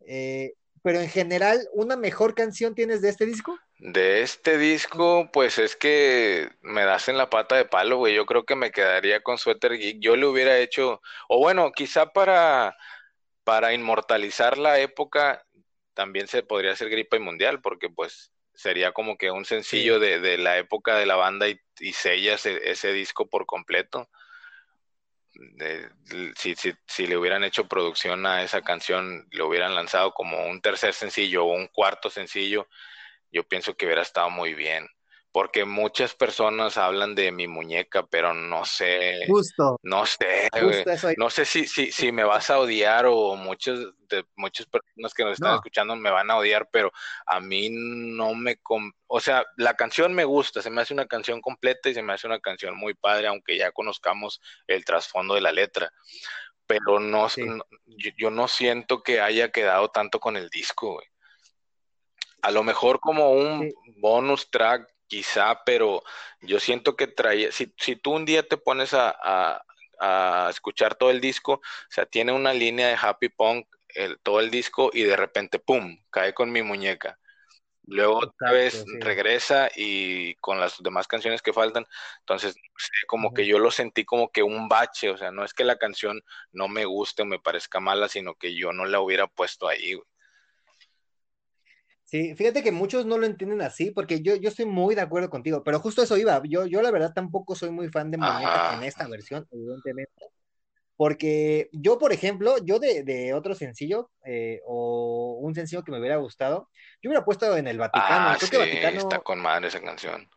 Eh, pero en general, ¿una mejor canción tienes de este disco? De este disco, pues es que me das en la pata de palo, güey. Yo creo que me quedaría con Sweater Geek. Yo le hubiera hecho, o bueno, quizá para, para inmortalizar la época, también se podría hacer Gripa y Mundial, porque pues sería como que un sencillo de, la época de la banda y, y sellas ese disco por completo si, si, si, le hubieran hecho producción a esa canción, le hubieran lanzado como un tercer sencillo o un cuarto sencillo, yo pienso que hubiera estado muy bien porque muchas personas hablan de mi muñeca, pero no sé. Justo. No sé, no sé si, si, si me vas a odiar o muchas de muchas personas que nos están escuchando me van a odiar, pero a mí no me, o sea, la canción me gusta, se me hace una canción completa y se me hace una canción muy padre, aunque ya conozcamos el trasfondo de la letra. Pero no, yo, no siento que haya quedado tanto con el disco, güey. A lo mejor como un bonus track quizá, pero yo siento que traía, si, si tú un día te pones a, escuchar todo el disco, o sea, tiene una línea de happy punk el, todo el disco y de repente, ¡pum!, cae con mi muñeca. Luego otra vez regresa y con las demás canciones que faltan, entonces como que yo lo sentí como que un bache, o sea, no es que la canción no me guste o me parezca mala, sino que yo no la hubiera puesto ahí. Sí, fíjate que muchos no lo entienden así, porque yo, yo estoy muy de acuerdo contigo, pero justo eso iba. Yo, yo la verdad tampoco soy muy fan de Muñeca en esta versión, evidentemente. Porque yo, por ejemplo, yo de, otro sencillo, eh, o un sencillo que me hubiera gustado, yo hubiera puesto en el Vaticano. Ah, creo que Vaticano. Está con madre esa canción.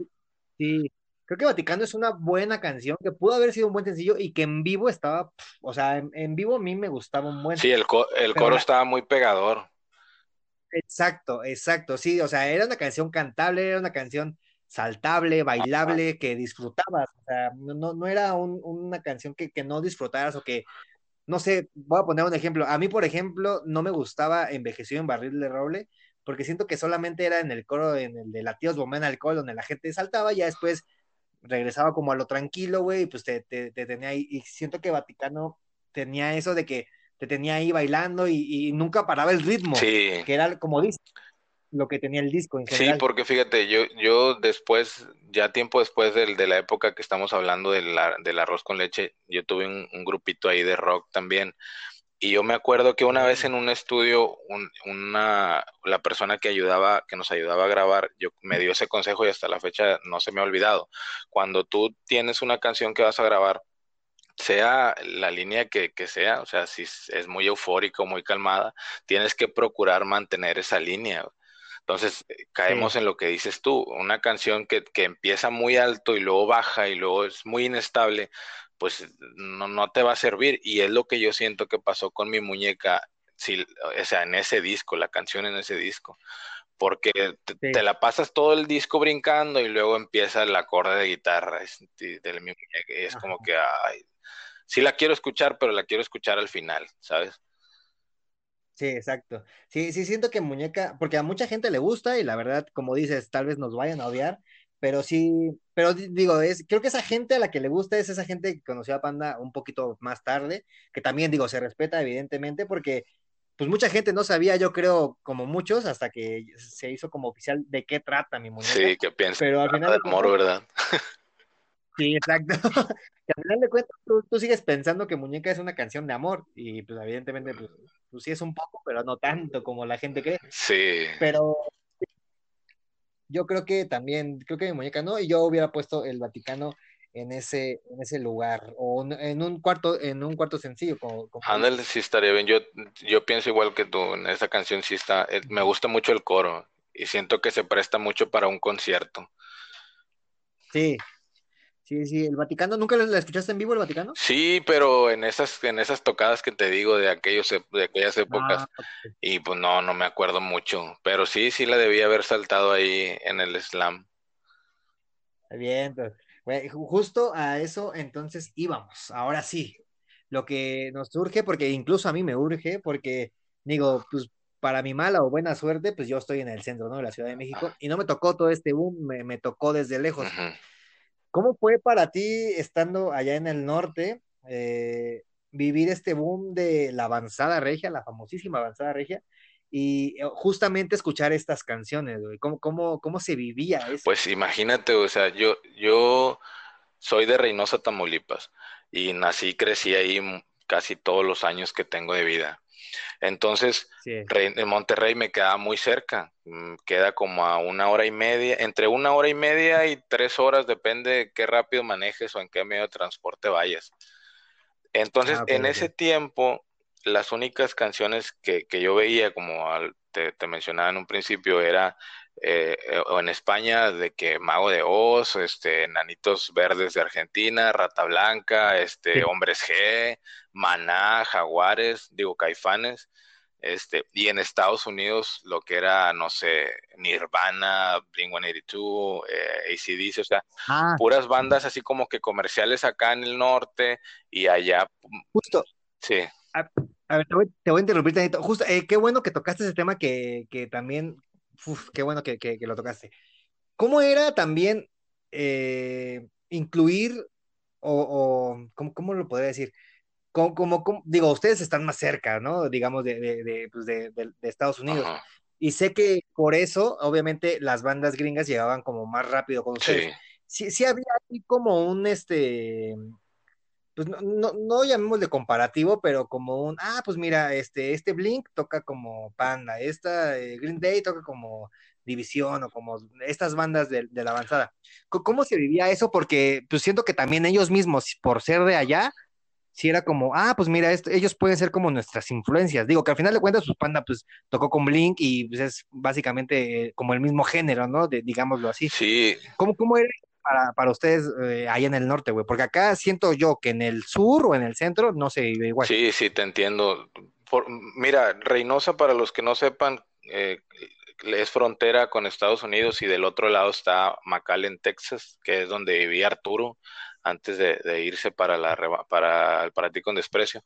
Sí, creo que Vaticano es una buena canción, que pudo haber sido un buen sencillo y que en vivo estaba, o sea, en, vivo a mí me gustaba un buen. Sí, el, el coro estaba muy pegador. Exacto, exacto, sí, o sea, era una canción cantable, era una canción saltable, bailable, que disfrutabas, o sea, no, no era una canción que, no disfrutaras o que, no sé, voy a poner un ejemplo, a mí, por ejemplo, no me gustaba Envejeció en Barril de Roble, porque siento que solamente era en el coro, en el de Latidos Bomben Alcohol, donde la gente saltaba, ya después regresaba como a lo tranquilo, güey, y pues te, te tenía ahí, y siento que Vaticano tenía eso de que te tenía ahí bailando y, nunca paraba el ritmo, sí. que era como dice lo que tenía el disco en general. Sí, porque fíjate, yo, yo después, ya tiempo después de, de la época que estamos hablando del, del arroz con leche, yo tuve un, grupito ahí de rock también. Y yo me acuerdo que una vez en un estudio, una, la persona que ayudaba, que nos ayudaba a grabar, yo me dio ese consejo y hasta la fecha no se me ha olvidado. Cuando tú tienes una canción que vas a grabar, sea la línea que, sea, o sea, si es muy eufórico, muy calmada, tienes que procurar mantener esa línea. Entonces, eh, caemos en lo que dices tú, una canción que, empieza muy alto y luego baja y luego es muy inestable, pues no, no te va a servir. Y es lo que yo siento que pasó con mi muñeca, si, o sea, en ese disco, la canción en ese disco porque te, la pasas todo el disco brincando y luego empieza el acorde de guitarra es, es como que ay, sí la quiero escuchar, pero la quiero escuchar al final, ¿sabes? Sí, exacto. Sí, sí, siento que Muñeca, porque a mucha gente le gusta y la verdad, como dices, tal vez nos vayan a odiar, pero sí, pero digo, es, creo que esa gente a la que le gusta es esa gente que conoció a Panda un poquito más tarde, que también digo, se respeta evidentemente porque pues mucha gente no sabía, yo creo, como muchos, hasta que se hizo como oficial de qué trata mi muñeca. Sí, que piensa. Pero al final de amor, ¿verdad? Sí, exacto. que al final de cuentas tú, sigues pensando que Muñeca es una canción de amor y pues evidentemente pues, pues, sí es un poco, pero no tanto como la gente cree. Sí. Pero yo creo que también, creo que mi Muñeca no, y yo hubiera puesto el Vaticano en ese, en ese lugar, o en un cuarto, en un cuarto sencillo. Como, sí estaría bien. Yo, yo pienso igual que tú, en esa canción sí está, eh, me gusta mucho el coro y siento que se presta mucho para un concierto. Sí, Sí, sí, el Vaticano, ¿nunca la escuchaste en vivo el Vaticano? Sí, pero en esas, en esas tocadas que te digo de aquellos, de aquellas épocas, Ah, y pues no, no me acuerdo mucho, pero sí, sí la debía haber saltado ahí en el slam. bien, pues, güey, ju- justo a eso entonces íbamos. Ahora sí, lo que nos surge, porque incluso a mí me urge, porque digo, pues para mi mala o buena suerte, pues yo estoy en el centro, ¿no? De la Ciudad de México y no me tocó todo este boom, me, me tocó desde lejos. ¿Cómo fue para ti, estando allá en el norte, eh, vivir este boom de la avanzada regia, la famosísima avanzada regia, y eh, justamente escuchar estas canciones? ¿Cómo, cómo, cómo se vivía eso? Pues imagínate, o sea, yo, yo soy de Reynosa, Tamaulipas, y nací, crecí ahí m- casi todos los años que tengo de vida. Entonces, Sí. Monterrey me queda muy cerca, mm, queda como a una hora y media, entre una hora y media y tres horas, depende de qué rápido manejes o en qué medio de transporte vayas. Entonces, Ah, en ese tiempo, las únicas canciones que, que yo veía, como al- te, te mencionaba en un principio, era eh, eh, o en España de que Mago de Oz, este, Nanitos Verdes de Argentina, Rata Blanca, este, Sí. Hombres G, Maná, Jaguares, digo, Caifanes, este, y en Estados Unidos lo que era, no sé, Nirvana, Blink-182, eh, AC/DC, o sea, Ah, puras bandas así como que comerciales acá en el norte y allá, justo, sí, a, a ver, te voy, te voy a interrumpir. Justo, eh, qué bueno que tocaste ese tema que, que también, uf, qué bueno que, que, que lo tocaste. ¿Cómo era también eh, incluir o, o ¿cómo, cómo lo podría decir? Como, como, como- digo, ustedes están más cerca, ¿no? Digamos, de, de, de, pues de, Estados Unidos. ajá, Y sé que por eso, obviamente, las bandas gringas llegaban como más rápido con ustedes. sí, Sí, sí había ahí como un, este, pues no, no, no llamémosle comparativo, pero como un, ah, pues mira, este, este Blink toca como Panda, esta eh, Green Day toca como División o como estas bandas de, de la avanzada. ¿Cómo se vivía eso? Porque pues siento que también ellos mismos, por ser de allá, sí era como, ah, pues mira, esto, ellos pueden ser como nuestras influencias. Digo que al final de cuentas, pues Panda pues tocó con Blink y pues, es básicamente eh, como el mismo género, ¿no? De, digámoslo así. sí, ¿Cómo, cómo era para, para ustedes eh, ahí en el norte, güey? Porque acá siento yo que en el sur o en el centro no se vive igual. sí, sí, te entiendo. Por, mira, Reynosa, para los que no sepan, eh, es frontera con Estados Unidos y del otro lado está McAllen, Texas, que es donde vivía Arturo antes de, irse para, la, para, para ti con desprecio.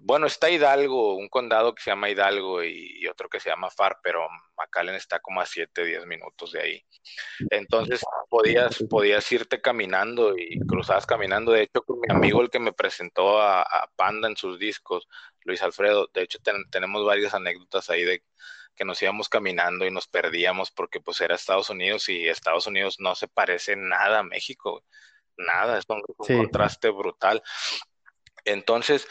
Bueno, está Hidalgo, un condado que se llama Hidalgo y, y otro que se llama Far, pero McAllen está como a 7, 10 minutos de ahí. Entonces podías, podías irte caminando y cruzabas caminando. De hecho, con mi amigo, el que me presentó a, a Panda en sus discos, Luis Alfredo, de hecho ten- tenemos varias anécdotas ahí de que nos íbamos caminando y nos perdíamos porque pues era Estados Unidos y Estados Unidos no se parece nada a México, nada, es un, Sí. contraste brutal. Entonces,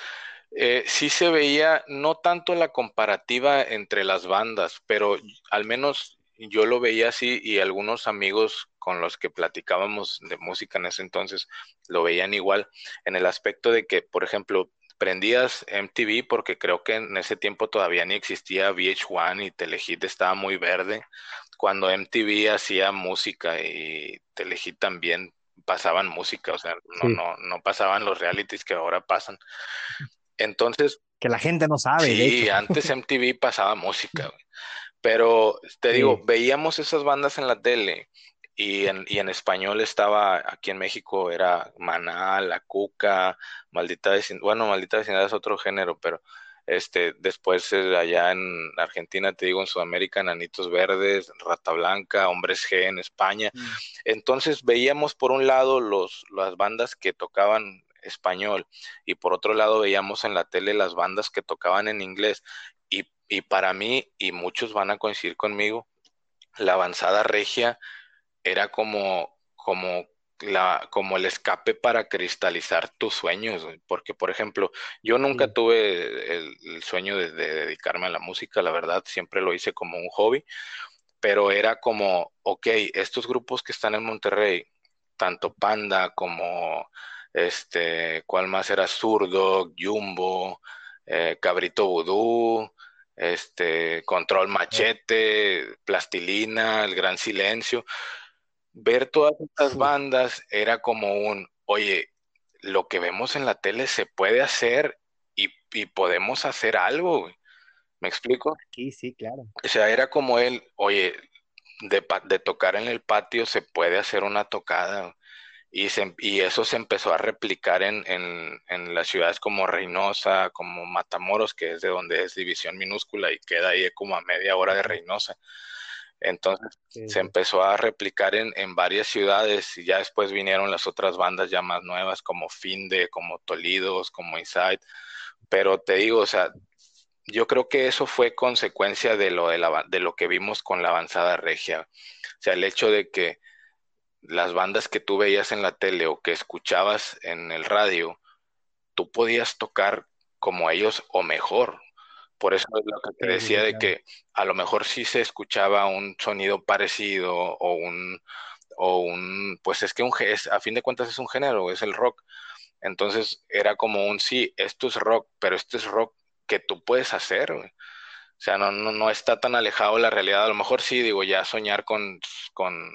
eh, sí se veía no tanto la comparativa entre las bandas, pero al menos yo lo veía así y algunos amigos con los que platicábamos de música en ese entonces lo veían igual en el aspecto de que, por ejemplo, prendías MTV porque creo que en ese tiempo todavía ni existía VH1 y Telehit estaba muy verde, cuando MTV hacía música y Telehit también pasaban música, o sea, no, Sí. no, no pasaban los realities que ahora pasan. Entonces, Que la gente no sabe, de sí, hecho. antes MTV pasaba música, güey. Pero te digo, Sí. veíamos esas bandas en la tele y en, y en español estaba, aquí en México era Maná, La Cuca, Maldita Vecindad, bueno, Maldita Vecindad es otro género, pero este, después eh, allá en Argentina, te digo, en Sudamérica, Nanitos Verdes, Rata Blanca, Hombres G en España. Mm. Entonces veíamos por un lado los, las bandas que tocaban español y por otro lado veíamos en la tele las bandas que tocaban en inglés y, y para mí, y muchos van a coincidir conmigo, la avanzada regia era como, como, la, como el escape para cristalizar tus sueños, porque por ejemplo, yo nunca tuve el, el sueño de, de dedicarme a la música, la verdad, siempre lo hice como un hobby, pero era como, ok, estos grupos que están en Monterrey, tanto Panda como este, ¿cuál más era? Zurdo, Jumbo, eh, Cabrito Vudú, este, Control Machete, Plastilina, El Gran Silencio. ver todas estas bandas era como un, oye, lo que vemos en la tele se puede hacer y, podemos hacer algo, ¿Me explico? Sí, sí, claro. O sea, era como él, oye, de, de tocar en el patio se puede hacer una tocada. Y, y eso se empezó a replicar en, en, las ciudades como Reynosa, como Matamoros, que es de donde es división minúscula y queda ahí como a media hora de Reynosa. Entonces se empezó a replicar en, en, varias ciudades y ya después vinieron las otras bandas ya más nuevas como Finde, como Tolidos, como Inside. Pero te digo, o sea, yo creo que eso fue consecuencia de lo, de, la, de lo que vimos con la avanzada regia. O sea, el hecho de que las bandas que tú veías en la tele o que escuchabas en el radio, tú podías tocar como ellos o mejor. Por eso es lo que te decía de que a lo mejor sí se escuchaba un sonido parecido o un, o un, pues es que un, es, a fin de cuentas es un género, es el rock. Entonces era como un, sí, esto es rock, pero esto es rock que tú puedes hacer. O sea, no, no, no está tan alejado de la realidad. A lo mejor sí, digo, ya soñar con, con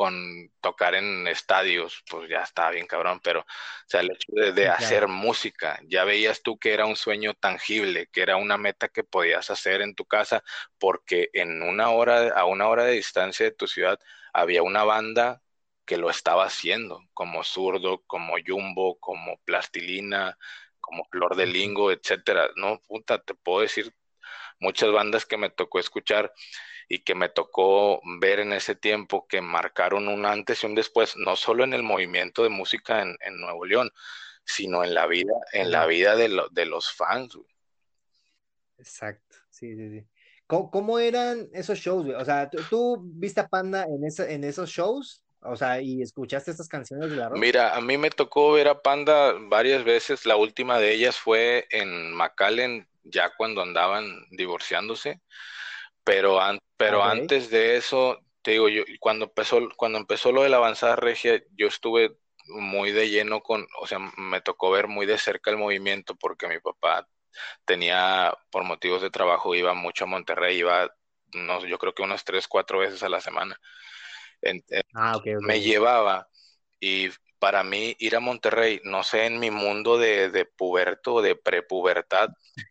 con tocar en estadios, pues ya estaba bien cabrón, pero, o sea, el hecho de, hacer música, ya veías tú que era un sueño tangible, que era una meta que podías hacer en tu casa, porque en una hora, a una hora de distancia de tu ciudad, había una banda que lo estaba haciendo, como Zurdo, como Jumbo, como Plastilina, como Flor de Lingo, etcétera. No, puta, te puedo decir muchas bandas que me tocó escuchar y que me tocó ver en ese tiempo que marcaron un antes y un después, no solo en el movimiento de música en, Nuevo León, sino en la vida, en la vida de, de los fans. Exacto, sí, sí, sí. ¿Cómo, eran esos shows, O sea, ¿tú, viste a Panda en, en esos shows? O sea, ¿y escuchaste estas canciones de la? Mira, a mí me tocó ver a Panda varias veces. La última de ellas fue en McAllen, ya cuando andaban divorciándose. Pero, pero antes de eso, te digo, yo cuando empezó, cuando empezó lo de la avanzada regia, yo estuve muy de lleno con, o sea, me tocó ver muy de cerca el movimiento porque mi papá tenía, por motivos de trabajo, iba mucho a Monterrey, iba, no, yo creo que unas tres, cuatro veces a la semana. Ah, me llevaba y para mí ir a Monterrey, no sé, en mi mundo de, de puberto, de prepubertad,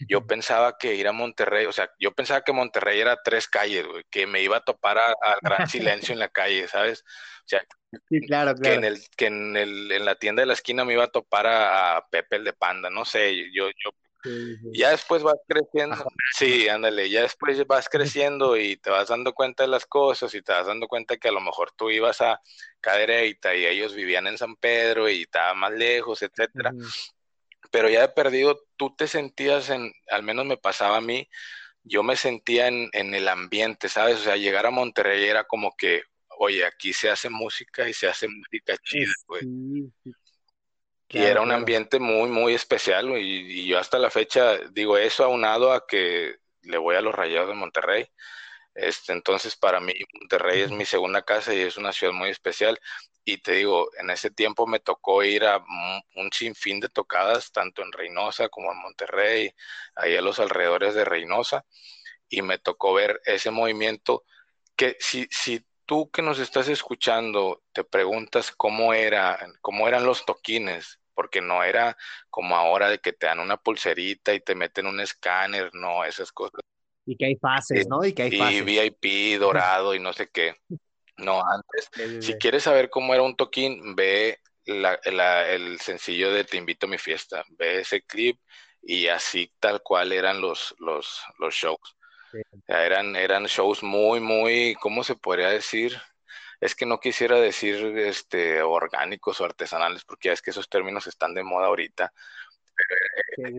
yo pensaba que ir a Monterrey, o sea, yo pensaba que Monterrey era tres calles, que me iba a topar al gran silencio en la calle, ¿sabes? O sea, claro, que en el, que en el, en la tienda de la esquina me iba a topar a, Pepe el de Panda, no sé, yo, yo ya después vas creciendo, sí, ándale, ya después vas creciendo y te vas dando cuenta de las cosas y te vas dando cuenta que a lo mejor tú ibas a Cadereyta y ellos vivían en San Pedro y estaba más lejos, etcétera. Pero ya he perdido, tú te sentías en, al menos me pasaba a mí, yo me sentía en, en el ambiente, ¿sabes? O sea, llegar a Monterrey era como que, oye, aquí se hace música y se hace música chida, güey y era un ambiente muy, muy especial y, yo hasta la fecha digo eso aunado a que le voy a los Rayados de Monterrey. Este, entonces para mí Monterrey es mi segunda casa y es una ciudad muy especial. Y te digo, en ese tiempo me tocó ir a un sinfín de tocadas, tanto en Reynosa como en Monterrey, ahí a los alrededores de Reynosa, y me tocó ver ese movimiento que si, si tú que nos estás escuchando te preguntas cómo era, cómo eran los toquines, porque no era como ahora de que te dan una pulserita y te meten un escáner, no, esas cosas. Y que hay fases, ¿no? Y que hay fases. Y VIP, dorado y no sé qué. No, antes, si quieres saber cómo era un toquín, ve el sencillo de Te invito a mi fiesta, ve ese clip y así tal cual eran los, los, los shows eran, eran shows muy, muy, ¿cómo se podría decir? Es que no quisiera decir este, orgánicos o artesanales, porque ya es que esos términos están de moda ahorita.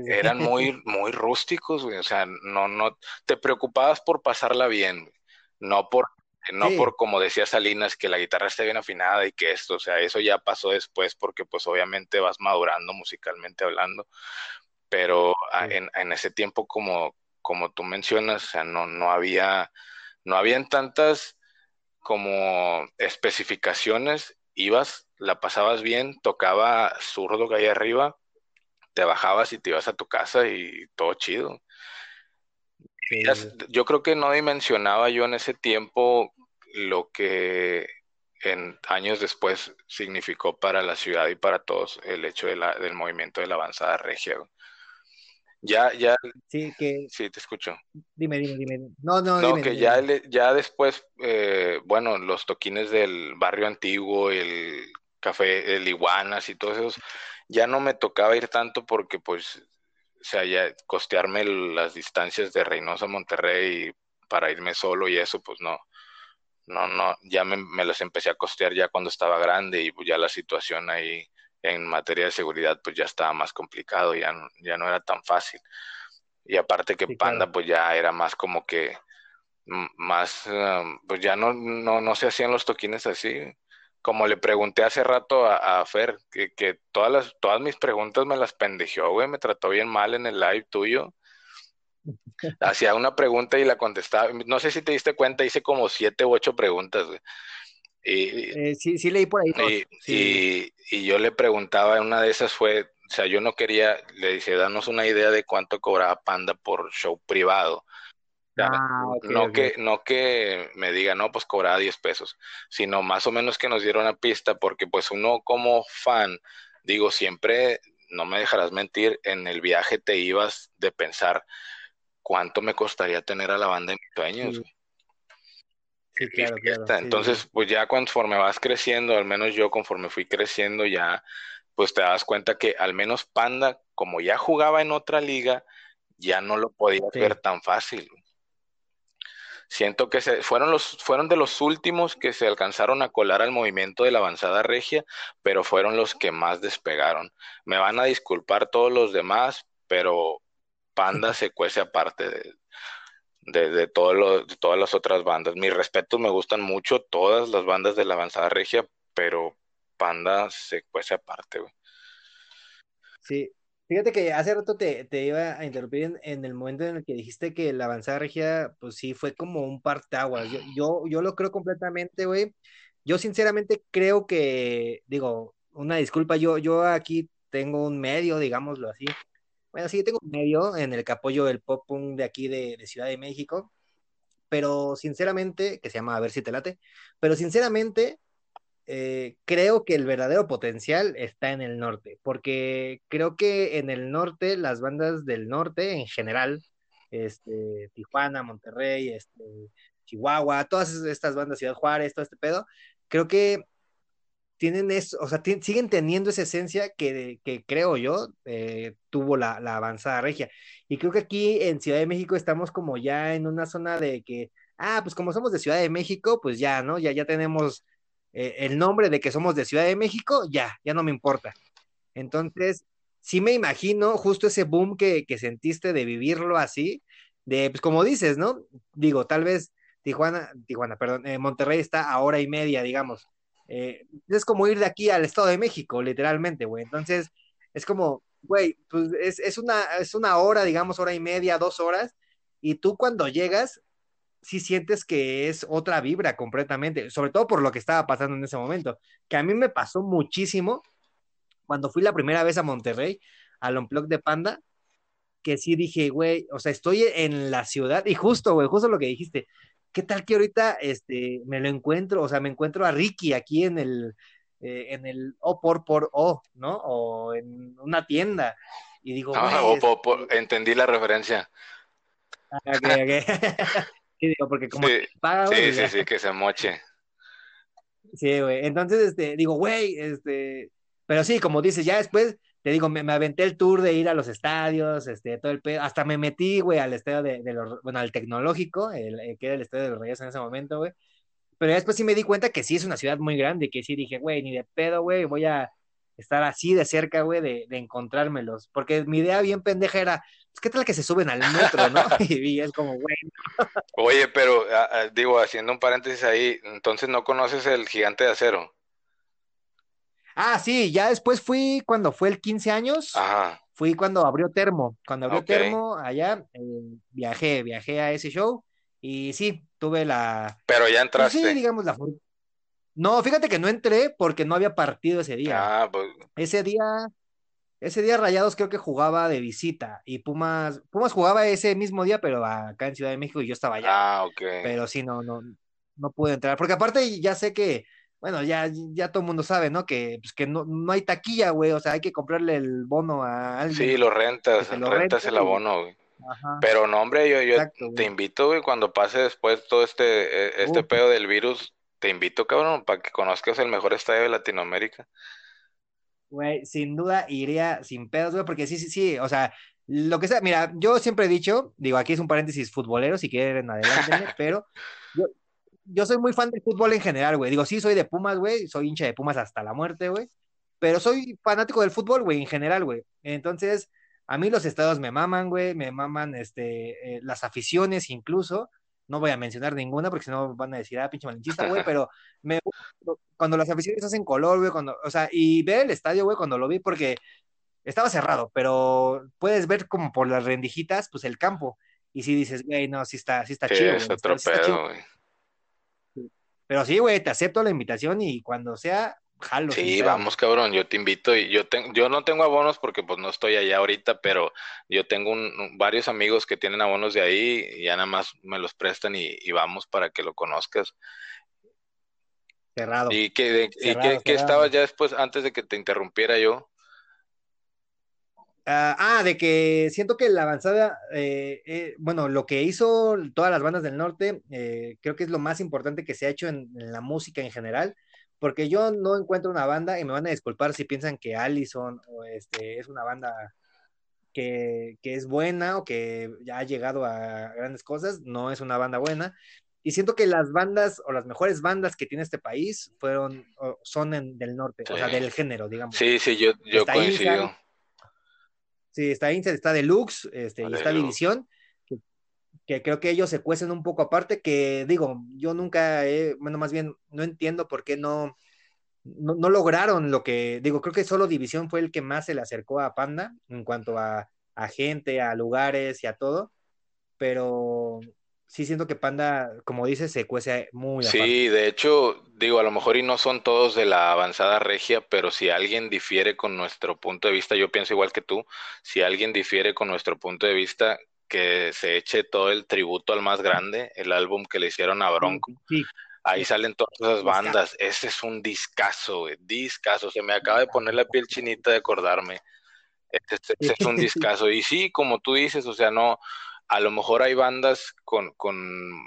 eran muy, muy rústicos, O sea, no, no, te preocupabas por pasarla bien, no por, no por como decía Salinas, que la guitarra esté bien afinada y que esto, o sea, eso ya pasó después porque pues obviamente vas madurando musicalmente hablando, pero en, en, ese tiempo como, como tú mencionas, o sea, no, no había, no habían tantas como especificaciones, ibas, la pasabas bien, tocaba zurdo que hay arriba, te bajabas y te ibas a tu casa y todo chido. Yo creo que no dimensionaba yo en ese tiempo lo que en años después significó para la ciudad y para todos el hecho de la, del movimiento de la avanzada regia. Ya, ya. Sí, que. Sí, te escucho. Dime, dime, dime. No, no, no dime, que Ya, ya después, eh, bueno, los toquines del barrio antiguo, el café, el iguanas y todos esos, ya no me tocaba ir tanto porque, pues, o sea, ya costearme las distancias de Reynosa a Monterrey para irme solo y eso, pues no. No, no, ya me, me las empecé a costear ya cuando estaba grande y pues ya la situación ahí en materia de seguridad pues ya estaba más complicado, ya, ya no era tan fácil. Y aparte que Panda pues ya era más como que más, um, pues ya no, no, no se hacían los toquines así. Como le pregunté hace rato a, Fer, que, que, todas, las, todas mis preguntas me las pendejeó, güey, me trató bien mal en el live tuyo. Hacía una pregunta y la contestaba. No sé si te diste cuenta, hice como siete u ocho preguntas, güey. Y, eh, sí, sí leí por ahí. Y, y, yo le preguntaba, una de esas fue, o sea, yo no quería, le dije, danos una idea de cuánto cobraba Panda por show privado. Ah, no, Que, no que me diga, no, pues cobraba 10 pesos, sino más o menos que nos dieron una pista, porque pues uno como fan, digo, siempre, no me dejarás mentir, en el viaje te ibas de pensar cuánto me costaría tener a la banda en mis sueños. Entonces, pues ya conforme vas creciendo, al menos yo conforme fui creciendo, ya pues te das cuenta que al menos Panda, como ya jugaba en otra liga, ya no lo podías ver tan fácil. Siento que se, fueron, los, fueron de los últimos que se alcanzaron a colar al movimiento de la avanzada regia, pero fueron los que más despegaron. Me van a disculpar todos los demás, pero Panda se cuece aparte de, de, todas las otras bandas. Mis respetos, me gustan mucho todas las bandas de la avanzada regia, pero Panda se cuece aparte, güey. Sí, fíjate que hace rato te, iba a interrumpir en, el momento en el que dijiste que la avanzada regia, pues sí, fue como un partaguas. Yo, yo, yo lo creo completamente, güey. Yo sinceramente creo que, digo, una disculpa, yo, yo aquí tengo un medio, digámoslo así, bueno, sí, tengo un medio en el que apoyo el pop punk de aquí de, Ciudad de México, pero sinceramente, que se llama A ver si te late, pero sinceramente eh, creo que el verdadero potencial está en el norte, porque creo que en el norte, las bandas del norte en general, este, Tijuana, Monterrey, este, Chihuahua, todas estas bandas, Ciudad Juárez, todo este pedo, creo que tienen eso, o sea, siguen teniendo esa esencia que, que creo yo eh, tuvo la, la, avanzada regia. Y creo que aquí en Ciudad de México estamos como ya en una zona de que, ah, pues como somos de Ciudad de México, pues ya, ¿no? Ya, ya tenemos eh, el nombre de que somos de Ciudad de México, ya, ya no me importa. Entonces, sí me imagino justo ese boom que, que sentiste de vivirlo así, de, pues como dices, ¿no? Digo, tal vez Tijuana, Tijuana, perdón, eh, Monterrey está a hora y media, digamos eh, es como ir de aquí al Estado de México, literalmente, güey. Entonces, es como, güey, pues es, una, es una hora, digamos, hora y media, dos horas, y tú cuando llegas, sí sientes que es otra vibra completamente, sobre todo por lo que estaba pasando en ese momento, que a mí me pasó muchísimo cuando fui la primera vez a Monterrey, al Unplug de Panda, que sí dije, güey, o sea, estoy en la ciudad, y justo, güey, justo lo que dijiste, ¿qué tal que ahorita este, me lo encuentro? O sea, me encuentro a Ricky aquí en el, eh, en el O por por O, ¿no? O en una tienda. Y digo, ah, o por, entendí la referencia. Ah, ok, ok. sí, digo, porque como sí, sí, sí, sí, que se moche. Sí, güey. Entonces, este, digo, güey, este, pero sí, como dices, ya después te digo, me, aventé el tour de ir a los estadios, este, todo el pedo, hasta me metí, güey, al estadio de, los, bueno, al tecnológico, el, eh, que era el estadio de los Reyes en ese momento, güey. Pero después sí me di cuenta que sí es una ciudad muy grande, que sí dije, güey, ni de pedo, güey, voy a estar así de cerca, güey, de, de, encontrármelos. Porque mi idea bien pendeja era, pues, ¿qué tal que se suben al metro, no? y, es como, güey. Oye, pero, ah, ah, digo, haciendo un paréntesis ahí, entonces no conoces el gigante de acero. Ah, sí, ya después fui cuando fue el 15 años. Ajá. Fui cuando abrió Termo. Cuando abrió Termo allá, eh, viajé, viajé a ese show y sí, tuve la. Pero ya pues entraste. sí, digamos la. No, fíjate que no entré porque no había partido ese día. Ah, pues. Ese día, ese día Rayados creo que jugaba de visita y Pumas, Pumas jugaba ese mismo día, pero acá en Ciudad de México y yo estaba allá. Ah, ok. Pero sí, no, no, no pude entrar. Porque aparte ya sé que bueno, ya, ya todo el mundo sabe, ¿no? Que, pues, que no, no hay taquilla, güey, o sea, hay que comprarle el bono a alguien. Sí, lo rentas, lo rentas el abono, güey. Ajá, Pero no, hombre, yo, yo exacto, te güey. invito, güey, cuando pase después todo este, eh, este Uf, pedo del virus, te invito, cabrón, para que conozcas el mejor estadio de Latinoamérica. Güey, sin duda iría sin pedos, güey, porque sí, sí, sí, o sea, lo que sea, mira, yo siempre he dicho, digo, aquí es un paréntesis futbolero, si quieren, adelántenme, pero yo, yo soy muy fan del fútbol en general, güey, digo, sí, soy de Pumas, güey, soy hincha de Pumas hasta la muerte, güey, pero soy fanático del fútbol, güey, en general, güey, entonces, a mí los estados me maman, güey, me maman, este, eh, las aficiones incluso, no voy a mencionar ninguna porque si no van a decir, ah, pinche malinchista, güey, pero me cuando las aficiones hacen color, güey, cuando, o sea, y ver el estadio, güey, cuando lo vi, porque estaba cerrado, pero puedes ver como por las rendijitas, pues el campo. Y si dices, güey, no, sí está, sí está Sí, chido, está, está güey. Pero sí, güey, te acepto la invitación y cuando sea, jalo. Sí, pedo, vamos, cabrón, yo te invito y yo tengo, yo no tengo abonos porque pues no estoy allá ahorita, pero yo tengo un- varios amigos que tienen abonos de ahí y ya nada más me los prestan y, y vamos para que lo conozcas. Cerrado. ¿Y qué, de- y Cerrado, qué cerrado. estabas ya después, antes de que te interrumpiera yo? Ah, ah, de que siento que la avanzada, eh, eh, bueno, lo que hizo todas las bandas del norte, eh, creo que es lo más importante que se ha hecho en, en la música en general, porque yo no encuentro una banda, y me van a disculpar si piensan que Allison o este, es una banda que, que es buena o que ya ha llegado a grandes cosas, no es una banda buena. Y siento que las bandas o las mejores bandas que tiene este país fueron, o son en- del norte, o sea, del género, digamos. Sí, sí, yo, yo coincido. Sí, está Incel, está Deluxe, este, y Deluxe. está División, que, que creo que ellos se cuecen un poco aparte, que digo, yo nunca he, bueno, más bien no entiendo por qué no, no, no lograron lo que, digo, creo que solo División fue el que más se le acercó a Panda en cuanto a, a gente, a lugares y a todo, pero sí siento que Panda, como dices, se cuece muy aparte. Sí, de hecho, digo, a lo mejor y no son todos de la avanzada regia, pero si alguien difiere con nuestro punto de vista, yo pienso igual que tú, si alguien difiere con nuestro punto de vista, que se eche todo el tributo al más grande, el álbum que le hicieron a Bronco. Sí, Ahí salen todas esas bandas. Ese es un discazo, güey, discazo. Se me acaba de poner la piel chinita de acordarme. Ese, ese- ese es un discazo. Y sí, como tú dices, o sea, no, a lo mejor hay bandas con, con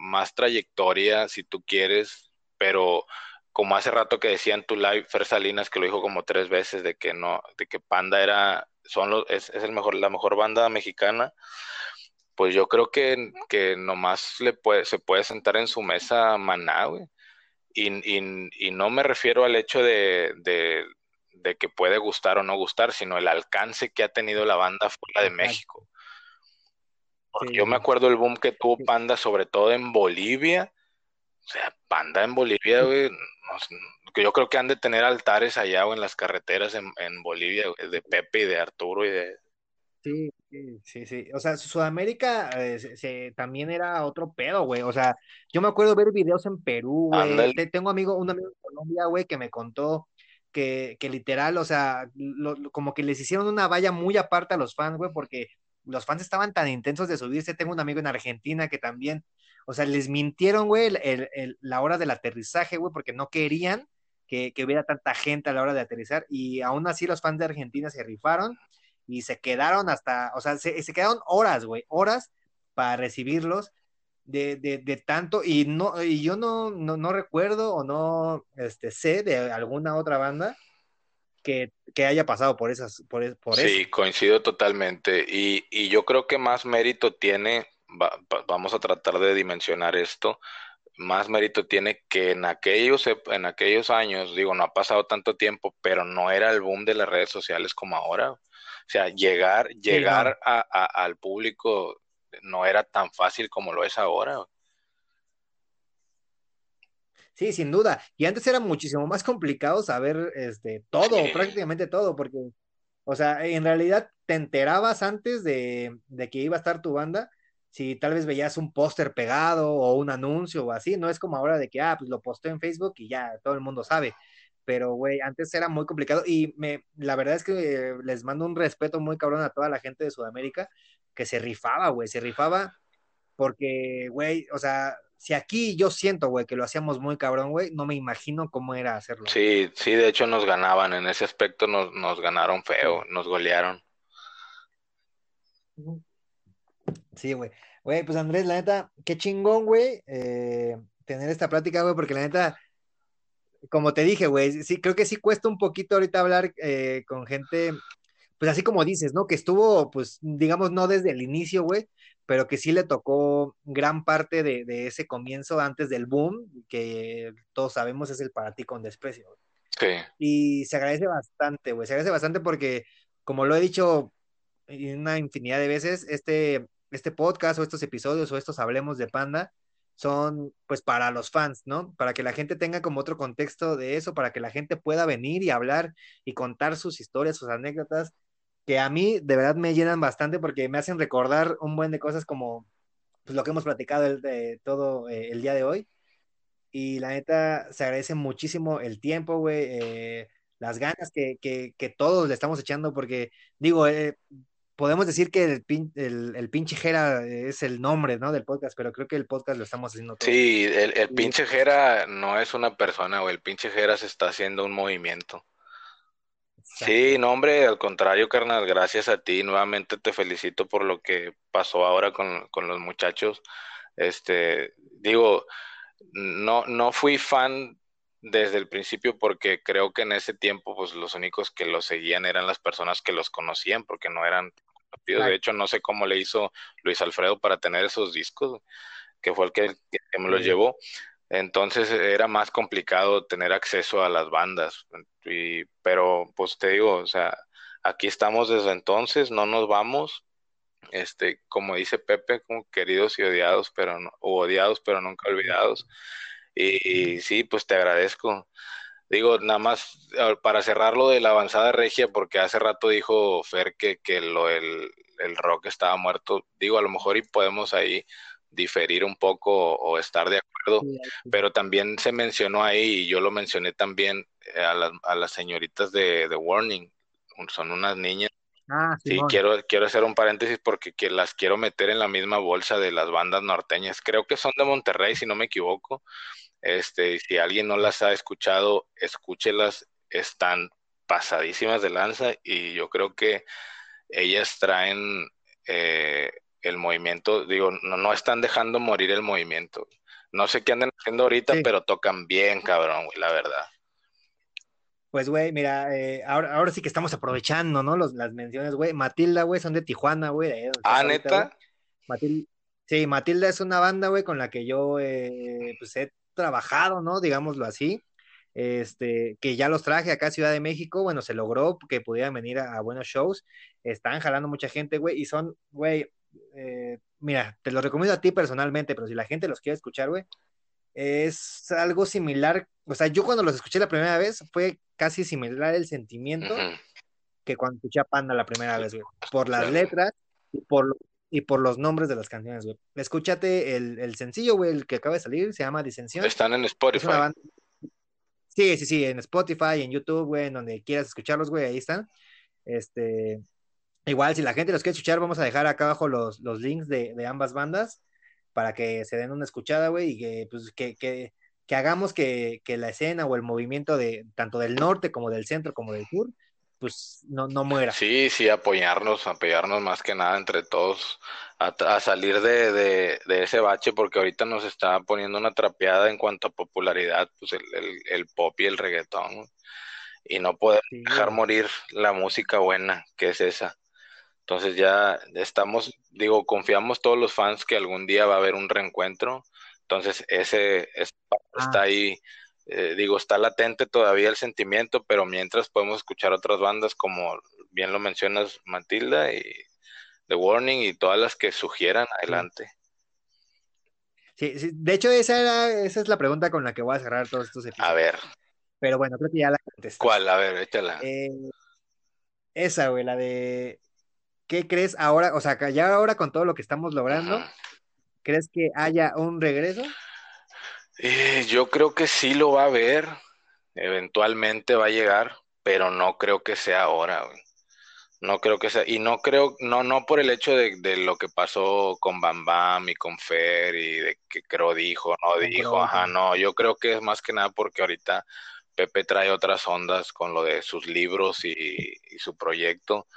más trayectoria, si tú quieres, pero como hace rato que decía en tu live, Fer Salinas, que lo dijo como tres veces, de que no, de que Panda era, son los, es, es el mejor, la mejor banda mexicana, pues yo creo que, que nomás le puede, se puede sentar en su mesa Maná, güey. Y, y, y no me refiero al hecho de, de, de que puede gustar o no gustar, sino el alcance que ha tenido la banda fuera de. México. Porque Sí, yo me acuerdo el boom que tuvo. Panda, sobre todo en Bolivia. O sea, Panda en Bolivia, güey, no yo creo que han de tener altares allá o en las carreteras en, en Bolivia, güey, de Pepe y de Arturo y de... Sí, sí, sí. O sea, Sudamérica eh, se- se- también era otro pedo, güey. O sea, yo me acuerdo ver videos en Perú, güey. Tengo amigo, un amigo de Colombia, güey, que me contó que, que literal, o sea, lo- como que les hicieron una valla muy aparte a los fans, güey, porque los fans estaban tan intensos de subirse. Tengo un amigo en Argentina que también, o sea, les mintieron, güey, el- el- la hora del aterrizaje, güey, porque no querían que, que hubiera tanta gente a la hora de aterrizar. Y aún así los fans de Argentina se rifaron y se quedaron hasta, o sea, se, se quedaron horas, güey, horas para recibirlos de, de, de tanto, y no, y yo no, no, no recuerdo o no este, sé de alguna otra banda que, que haya pasado por esas, por, por Sí, eso. coincido totalmente. Y, y yo creo que más mérito tiene, va- va- vamos a tratar de dimensionar esto, más mérito tiene que en aquellos, en aquellos años, digo, no ha pasado tanto tiempo, pero no era el boom de las redes sociales como ahora. O sea, llegar, Sí, no. llegar a- a- al público no era tan fácil como lo es ahora. Sí, sin duda. Y antes era muchísimo más complicado saber este, todo, prácticamente todo, porque, o sea, en realidad te enterabas antes de, de que iba a estar tu banda, si tal vez veías un póster pegado o un anuncio o así, no es como ahora de que, ah, pues lo posteo en Facebook y ya todo el mundo sabe. Pero, güey, antes era muy complicado y me, la verdad es que eh, les mando un respeto muy cabrón a toda la gente de Sudamérica que se rifaba, güey, se rifaba porque, güey, o sea, si aquí yo siento, güey, que lo hacíamos muy cabrón, güey, no me imagino cómo era hacerlo. Sí, sí, de hecho nos ganaban, en ese aspecto nos, nos ganaron feo, nos golearon. Sí, güey. Güey, pues Andrés, la neta, qué chingón, güey, eh, tener esta plática, güey, porque la neta, como te dije, güey, sí, creo que sí cuesta un poquito ahorita hablar eh, con gente, pues así como dices, ¿no? Que estuvo, pues, digamos, no desde el inicio, güey, pero que sí le tocó gran parte de, ese comienzo antes del boom, que todos sabemos es el para ti con desprecio. Sí. Y se agradece bastante, güey, se agradece bastante porque, como lo he dicho una infinidad de veces, este, este podcast o estos episodios o estos Hablemos de Panda son pues para los fans, ¿no? Para que la gente tenga como otro contexto de eso, para que la gente pueda venir y hablar y contar sus historias, sus anécdotas que a mí de verdad me llenan bastante porque me hacen recordar un buen de cosas como pues, lo que hemos platicado el, de todo eh, el día de hoy. Y la neta, se agradece muchísimo el tiempo, güey, eh, las ganas que, que, que, todos le estamos echando, porque digo, eh, podemos decir que el, el, el, pinche Jera es el nombre, ¿no? Del podcast, pero creo que el podcast lo estamos haciendo todos. Sí, el, el pinche Jera no es una persona, güey, el pinche Jera se está haciendo un movimiento. Sí, no, hombre, al contrario, carnal, gracias a ti. Nuevamente te felicito por lo que pasó ahora con, con los muchachos. Este, digo, no, no fui fan desde el principio porque creo que en ese tiempo, pues los únicos que los seguían eran las personas que los conocían, porque no eran De hecho, no sé cómo le hizo Luis Alfredo para tener esos discos, que fue el que, que me los llevó. Entonces era más complicado tener acceso a las bandas. Y, pero pues te digo, o sea, aquí estamos desde entonces, no nos vamos. Este, como dice Pepe, como queridos y odiados, pero no, odiados, pero nunca olvidados. Y, sí, pues te agradezco. Digo, nada más para cerrar lo de la avanzada regia, porque hace rato dijo Fer que, que lo, el, el rock estaba muerto. Digo, a lo mejor y podemos ahí diferir un poco o, estar de acuerdo, pero también se mencionó ahí, y yo lo mencioné también eh, a, a las señoritas de, de, Warning, son unas niñas. Ah, sí, quiero, quiero hacer un paréntesis porque que las quiero meter en la misma bolsa de las bandas norteñas. Creo que son de Monterrey, si no me equivoco. Este, si alguien no las ha escuchado, escúchelas, están pasadísimas de lanza y yo creo que ellas traen eh, el movimiento, digo, no, no están dejando morir el movimiento. No sé qué andan haciendo ahorita, pero tocan bien, cabrón, güey, la verdad. Pues, güey, mira, eh, ahora, ahora sí que estamos aprovechando, ¿no? Los, las menciones, güey. Matilda, güey, son de Tijuana, güey. Ah, neta. Sí, Matilda es una banda, güey, con la que yo, eh, pues, he trabajado, ¿no? Digámoslo así. Este, que ya los traje acá a Ciudad de México, bueno, se logró que pudieran venir a, a buenos shows. Están jalando mucha gente, güey, y son, güey, eh, mira, te lo recomiendo a ti personalmente, pero si la gente los quiere escuchar, güey, es algo similar. O sea, yo cuando los escuché la primera vez fue casi similar el sentimiento que cuando escuché a Panda la primera vez, güey. Por las letras y por, y por los nombres de las canciones, güey. Escúchate el, el sencillo, güey, el que acaba de salir, se llama Disensión. Están en Spotify. Sí, sí, sí, en Spotify, en YouTube, güey, en donde quieras escucharlos, güey, ahí están. Este, Igual, si la gente los quiere escuchar, vamos a dejar acá abajo los, los links de, de, ambas bandas para que se den una escuchada, güey, y que, pues, que, que, que hagamos que, que, la escena o el movimiento de tanto del norte como del centro como del sur, pues no, no muera. Sí, sí, apoyarnos, apoyarnos más que nada entre todos a, a salir de, de, de, ese bache, porque ahorita nos está poniendo una trapeada en cuanto a popularidad, pues el, el, el pop y el reggaetón, y no sí, dejar morir la música buena, que es esa. Entonces ya estamos, digo, confiamos todos los fans que algún día va a haber un reencuentro. Entonces ese, ese ah. está ahí, eh, digo, está latente todavía el sentimiento, pero mientras podemos escuchar otras bandas como bien lo mencionas Matilda y The Warning y todas las que sugieran adelante. Sí, sí, de hecho esa, era, esa es la pregunta con la que voy a cerrar todos estos episodios. A ver. Pero bueno, creo que ya la contesté. ¿Cuál? A ver, échala. Eh, esa, güey, la de ¿qué crees ahora? O sea, ya ahora con todo lo que estamos logrando, Ajá. ¿crees que haya un regreso? Eh, yo creo que sí lo va a haber, eventualmente va a llegar, pero no creo que sea ahora, güey. No creo que sea, y no creo, no, no por el hecho de, de lo que pasó con Bam Bam y con Fer y de que creo dijo, no dijo, ajá, no, yo creo que es más que nada porque ahorita Pepe trae otras ondas con lo de sus libros y, su proyecto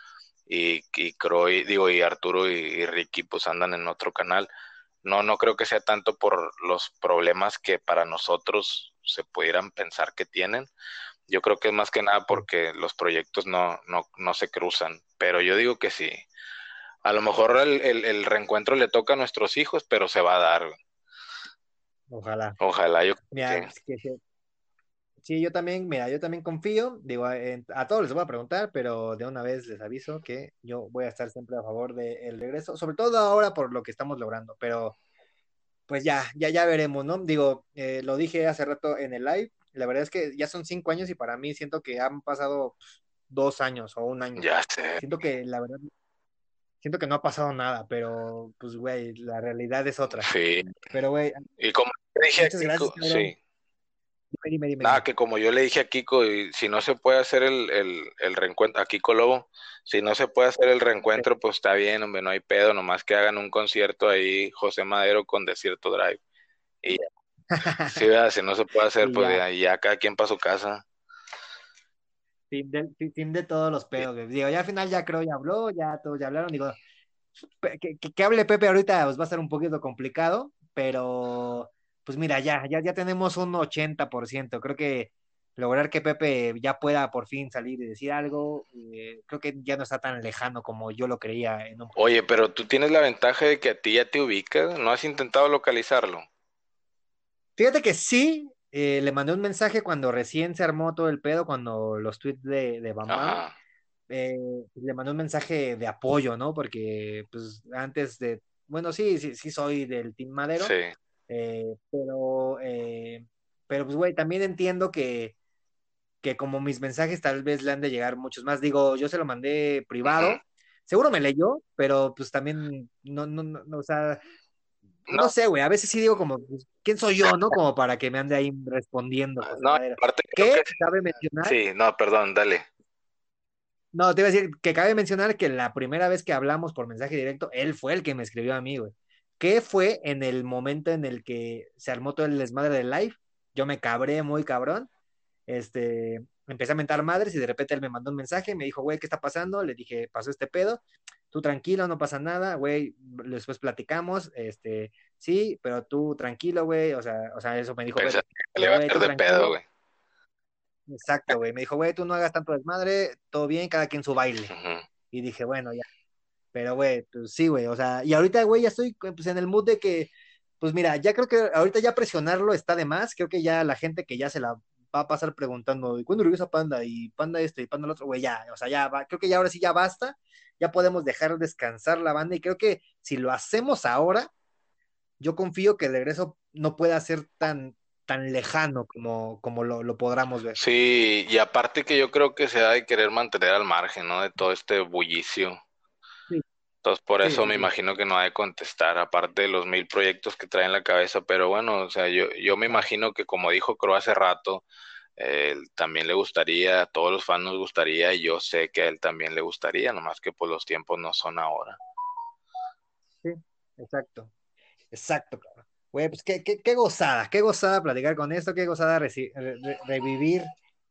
y, y Croy, digo, y Arturo y, Ricky pues andan en otro canal. No, no creo que sea tanto por los problemas que para nosotros se pudieran pensar que tienen, yo creo que es más que nada porque los proyectos no, no, no se cruzan, pero yo digo que sí. A lo mejor el, el, reencuentro le toca a nuestros hijos, pero se va a dar. Ojalá. Ojalá, yo sí, yo también, mira, yo también confío, digo, a todos les voy a preguntar, pero de una vez les aviso que yo voy a estar siempre a favor del regreso, sobre todo ahora por lo que estamos logrando, pero pues ya, ya, ya veremos, ¿no? Digo, eh, lo dije hace rato en el live, la verdad es que ya son cinco años y para mí siento que han pasado dos años o un año. Ya sé. Siento que la verdad, siento que no ha pasado nada, pero pues, güey, la realidad es otra. Sí. Pero, güey. Y como dije, muchas gracias, sí. Dime, dime, Nada, que como yo le dije a Kiko, y si no se puede hacer el, el, reencuentro, a Kiko Lobo, si no se puede hacer el reencuentro, pues está bien, hombre, no hay pedo, nomás que hagan un concierto ahí, José Madero con Desierto Drive. Y ya. Sí, si no se puede hacer, pues ya. ya cada quien para su casa. Fin de, fin de todos los pedos, Digo, ya al final ya creo ya habló, ya todos ya hablaron. Digo, que, que, hable Pepe ahorita pues va a ser un poquito complicado, pero pues mira, ya, ya, ya tenemos un 80%. Creo que lograr que Pepe ya pueda por fin salir y decir algo, eh, creo que ya no está tan lejano como yo lo creía. En Oye, pero tú tienes la ventaja de que a ti ya te ubicas, ¿no has intentado localizarlo? Fíjate que sí, eh, le mandé un mensaje cuando recién se armó todo el pedo, cuando los tweets de, de Bamba. Eh, le mandé un mensaje de apoyo, ¿no? Porque, pues, antes de. Bueno, sí, sí, sí soy del Team Madero. Sí. Eh, pero, pero, pues, güey, también entiendo que, que como mis mensajes tal vez le han de llegar muchos más. Digo, yo se lo mandé privado. Seguro me leyó, pero pues también no, no, no, o sea, no, sé, güey, a veces sí digo como, pues, ¿quién soy yo, no? Como para que me ande ahí respondiendo. Pues, no, aparte ¿Qué cabe mencionar? Sí, no, perdón, dale. No, te iba a decir que cabe mencionar que la primera vez que hablamos por mensaje directo, él fue el que me escribió a mí, güey. ¿Qué fue en el momento en el que se armó todo el desmadre del live? Yo me cabré muy cabrón. Este, empecé a mentar madres y de repente él me mandó un mensaje, me dijo, güey, ¿qué está pasando? Le dije, pasó este pedo tú tranquilo, no pasa nada, güey, después platicamos, este, sí, pero tú tranquilo, güey, o sea, o sea, eso me dijo, güey, le va a de pedo, güey. Exacto, güey, me dijo, güey, tú no hagas tanto desmadre, todo bien, cada quien su baile. Y dije, bueno, ya. Pero, güey, pues sí, güey, o sea, y ahorita, güey, ya estoy pues, en el mood de que, pues mira, ya creo que ahorita ya presionarlo está de más, creo que ya la gente que ya se la va a pasar preguntando, ¿y cuándo regresa Panda? Y Panda este, y Panda el otro, güey, ya, o sea, ya va, creo que ya ahora sí ya basta, ya podemos dejar descansar la banda y creo que si lo hacemos ahora, yo confío que el regreso no pueda ser tan tan lejano como, como lo, lo podamos ver. Sí, y aparte que yo creo que se ha de querer mantener al margen, ¿no? De todo este bullicio. Entonces, por eso me imagino que no ha de contestar, aparte de los mil proyectos que trae en la cabeza, pero bueno, o sea, yo, yo me imagino que como dijo Crow hace rato, él también le gustaría, a todos los fans nos gustaría, y yo sé que a él también le gustaría, nomás que pues los tiempos no son ahora. Sí, exacto, exacto. Güey, pues qué, qué, qué, gozada, qué gozada platicar con esto, qué gozada revivir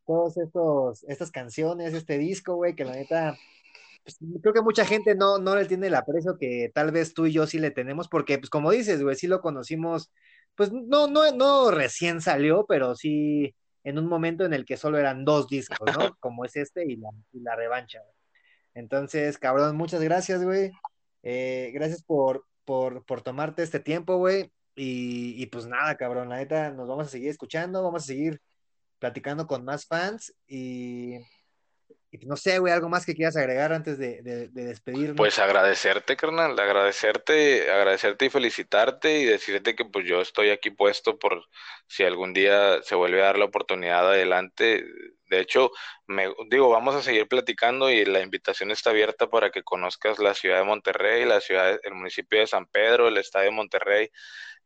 todos estos, estas canciones, este disco, güey, que la neta, pues, creo que mucha gente no, no le tiene el aprecio que tal vez tú y yo sí le tenemos, porque, pues como dices, güey, sí lo conocimos, pues no, no, no recién salió, pero sí en un momento en el que solo eran dos discos, ¿no? Como es este y la, y la revancha. Entonces, cabrón, muchas gracias, güey. Eh, gracias por, por, por, tomarte este tiempo, güey. Y, y, pues nada, cabrón, la neta, nos vamos a seguir escuchando, vamos a seguir platicando con más fans y no sé, güey, algo más que quieras agregar antes de, de, despedirnos. Pues agradecerte, carnal, agradecerte, agradecerte y felicitarte y decirte que pues yo estoy aquí puesto por si algún día se vuelve a dar la oportunidad adelante. De hecho, me digo, vamos a seguir platicando y la invitación está abierta para que conozcas la ciudad de Monterrey, la ciudad, el municipio de San Pedro, el estadio de Monterrey.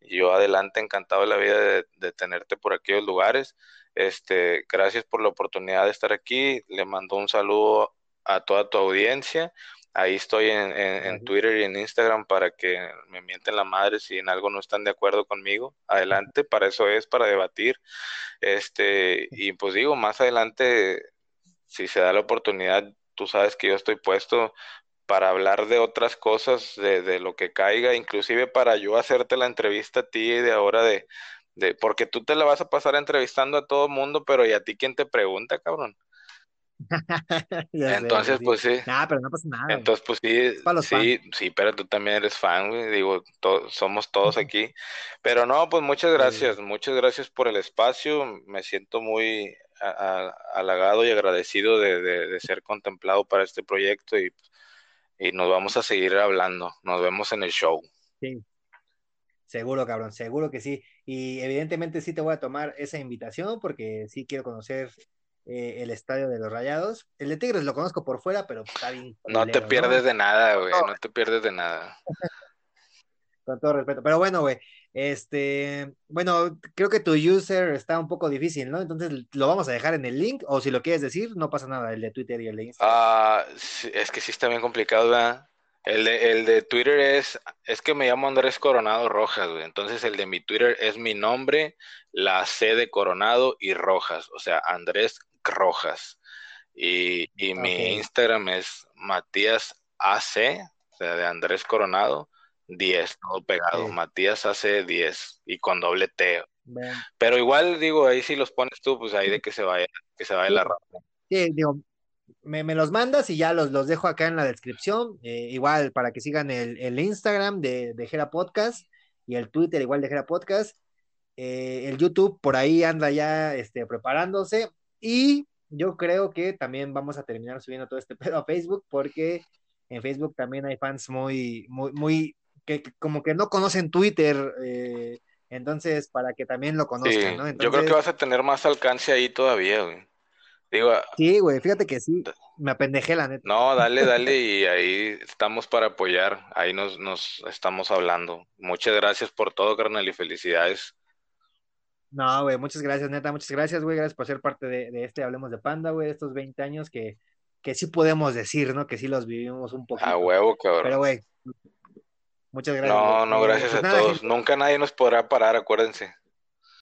Yo adelante encantado de la vida de, de tenerte por aquellos lugares. Este, gracias por la oportunidad de estar aquí. Le mando un saludo a toda tu audiencia. Ahí estoy en, Twitter y en Instagram para que me mienten la madre si en algo no están de acuerdo conmigo. Adelante, para eso es, para debatir. Este, y pues digo, más adelante, si se da la oportunidad, tú sabes que yo estoy puesto para hablar de otras cosas, de, de lo que caiga, inclusive para yo hacerte la entrevista a ti de ahora de, de, porque tú te la vas a pasar entrevistando a todo mundo, pero ¿y a ti quién te pregunta, cabrón? Entonces, pues sí. Nada, pero no pasa nada. Entonces, pues sí, sí, sí, pero tú también eres fan, güey. Digo, somos todos aquí. Pero no, pues muchas gracias, muchas gracias por el espacio. Me siento muy halagado y agradecido de, ser contemplado para este proyecto y, y nos vamos a seguir hablando. Nos vemos en el show. Sí. Seguro, cabrón, seguro que sí. Y evidentemente sí te voy a tomar esa invitación porque sí quiero conocer eh, el estadio de los Rayados. El de Tigres lo conozco por fuera, pero está bien. no te pierdes de nada, güey, no. te pierdes de nada. Con todo respeto. Pero bueno, güey, este, bueno, creo que tu user está un poco difícil, ¿no? Entonces lo vamos a dejar en el link, o si lo quieres decir, no pasa nada, el de Twitter y el de Instagram. Ah, es que sí está bien complicado, ¿verdad? El de, el de Twitter es, es que me llamo Andrés Coronado Rojas, güey. Entonces el de mi Twitter es mi nombre, la C de Coronado y Rojas, o sea, Andrés Rojas. Y, y mi Instagram es Matías AC, o sea, de Andrés Coronado, 10, todo pegado. Matías AC 10 y con doble T. Pero igual digo, ahí si los pones tú, pues ahí de que se vaya, que se vaya la rata. Sí, digo, me, los mandas y ya los, los dejo acá en la descripción. Eh, igual para que sigan el, Instagram de, de Gera Podcast y el Twitter igual de Gera Podcast. Eh, el YouTube por ahí anda ya este, preparándose. Y yo creo que también vamos a terminar subiendo todo este pedo a Facebook porque en Facebook también hay fans muy, muy, muy, que, como que no conocen Twitter. Eh, entonces, para que también lo conozcan, ¿no? yo creo que vas a tener más alcance ahí todavía, güey. Digo, sí, güey, fíjate que sí, me apendejé la neta. No, dale, dale y ahí estamos para apoyar, ahí nos, nos estamos hablando. Muchas gracias por todo, carnal, y felicidades. No, güey, muchas gracias, neta, muchas gracias, güey, gracias por ser parte de, este Hablemos de Panda, güey, estos 20 años que, que sí podemos decir, ¿no? Que sí los vivimos un poquito. A huevo, cabrón. Pero, güey, muchas gracias. No, no, gracias a todos. Nunca nadie nos podrá parar, acuérdense.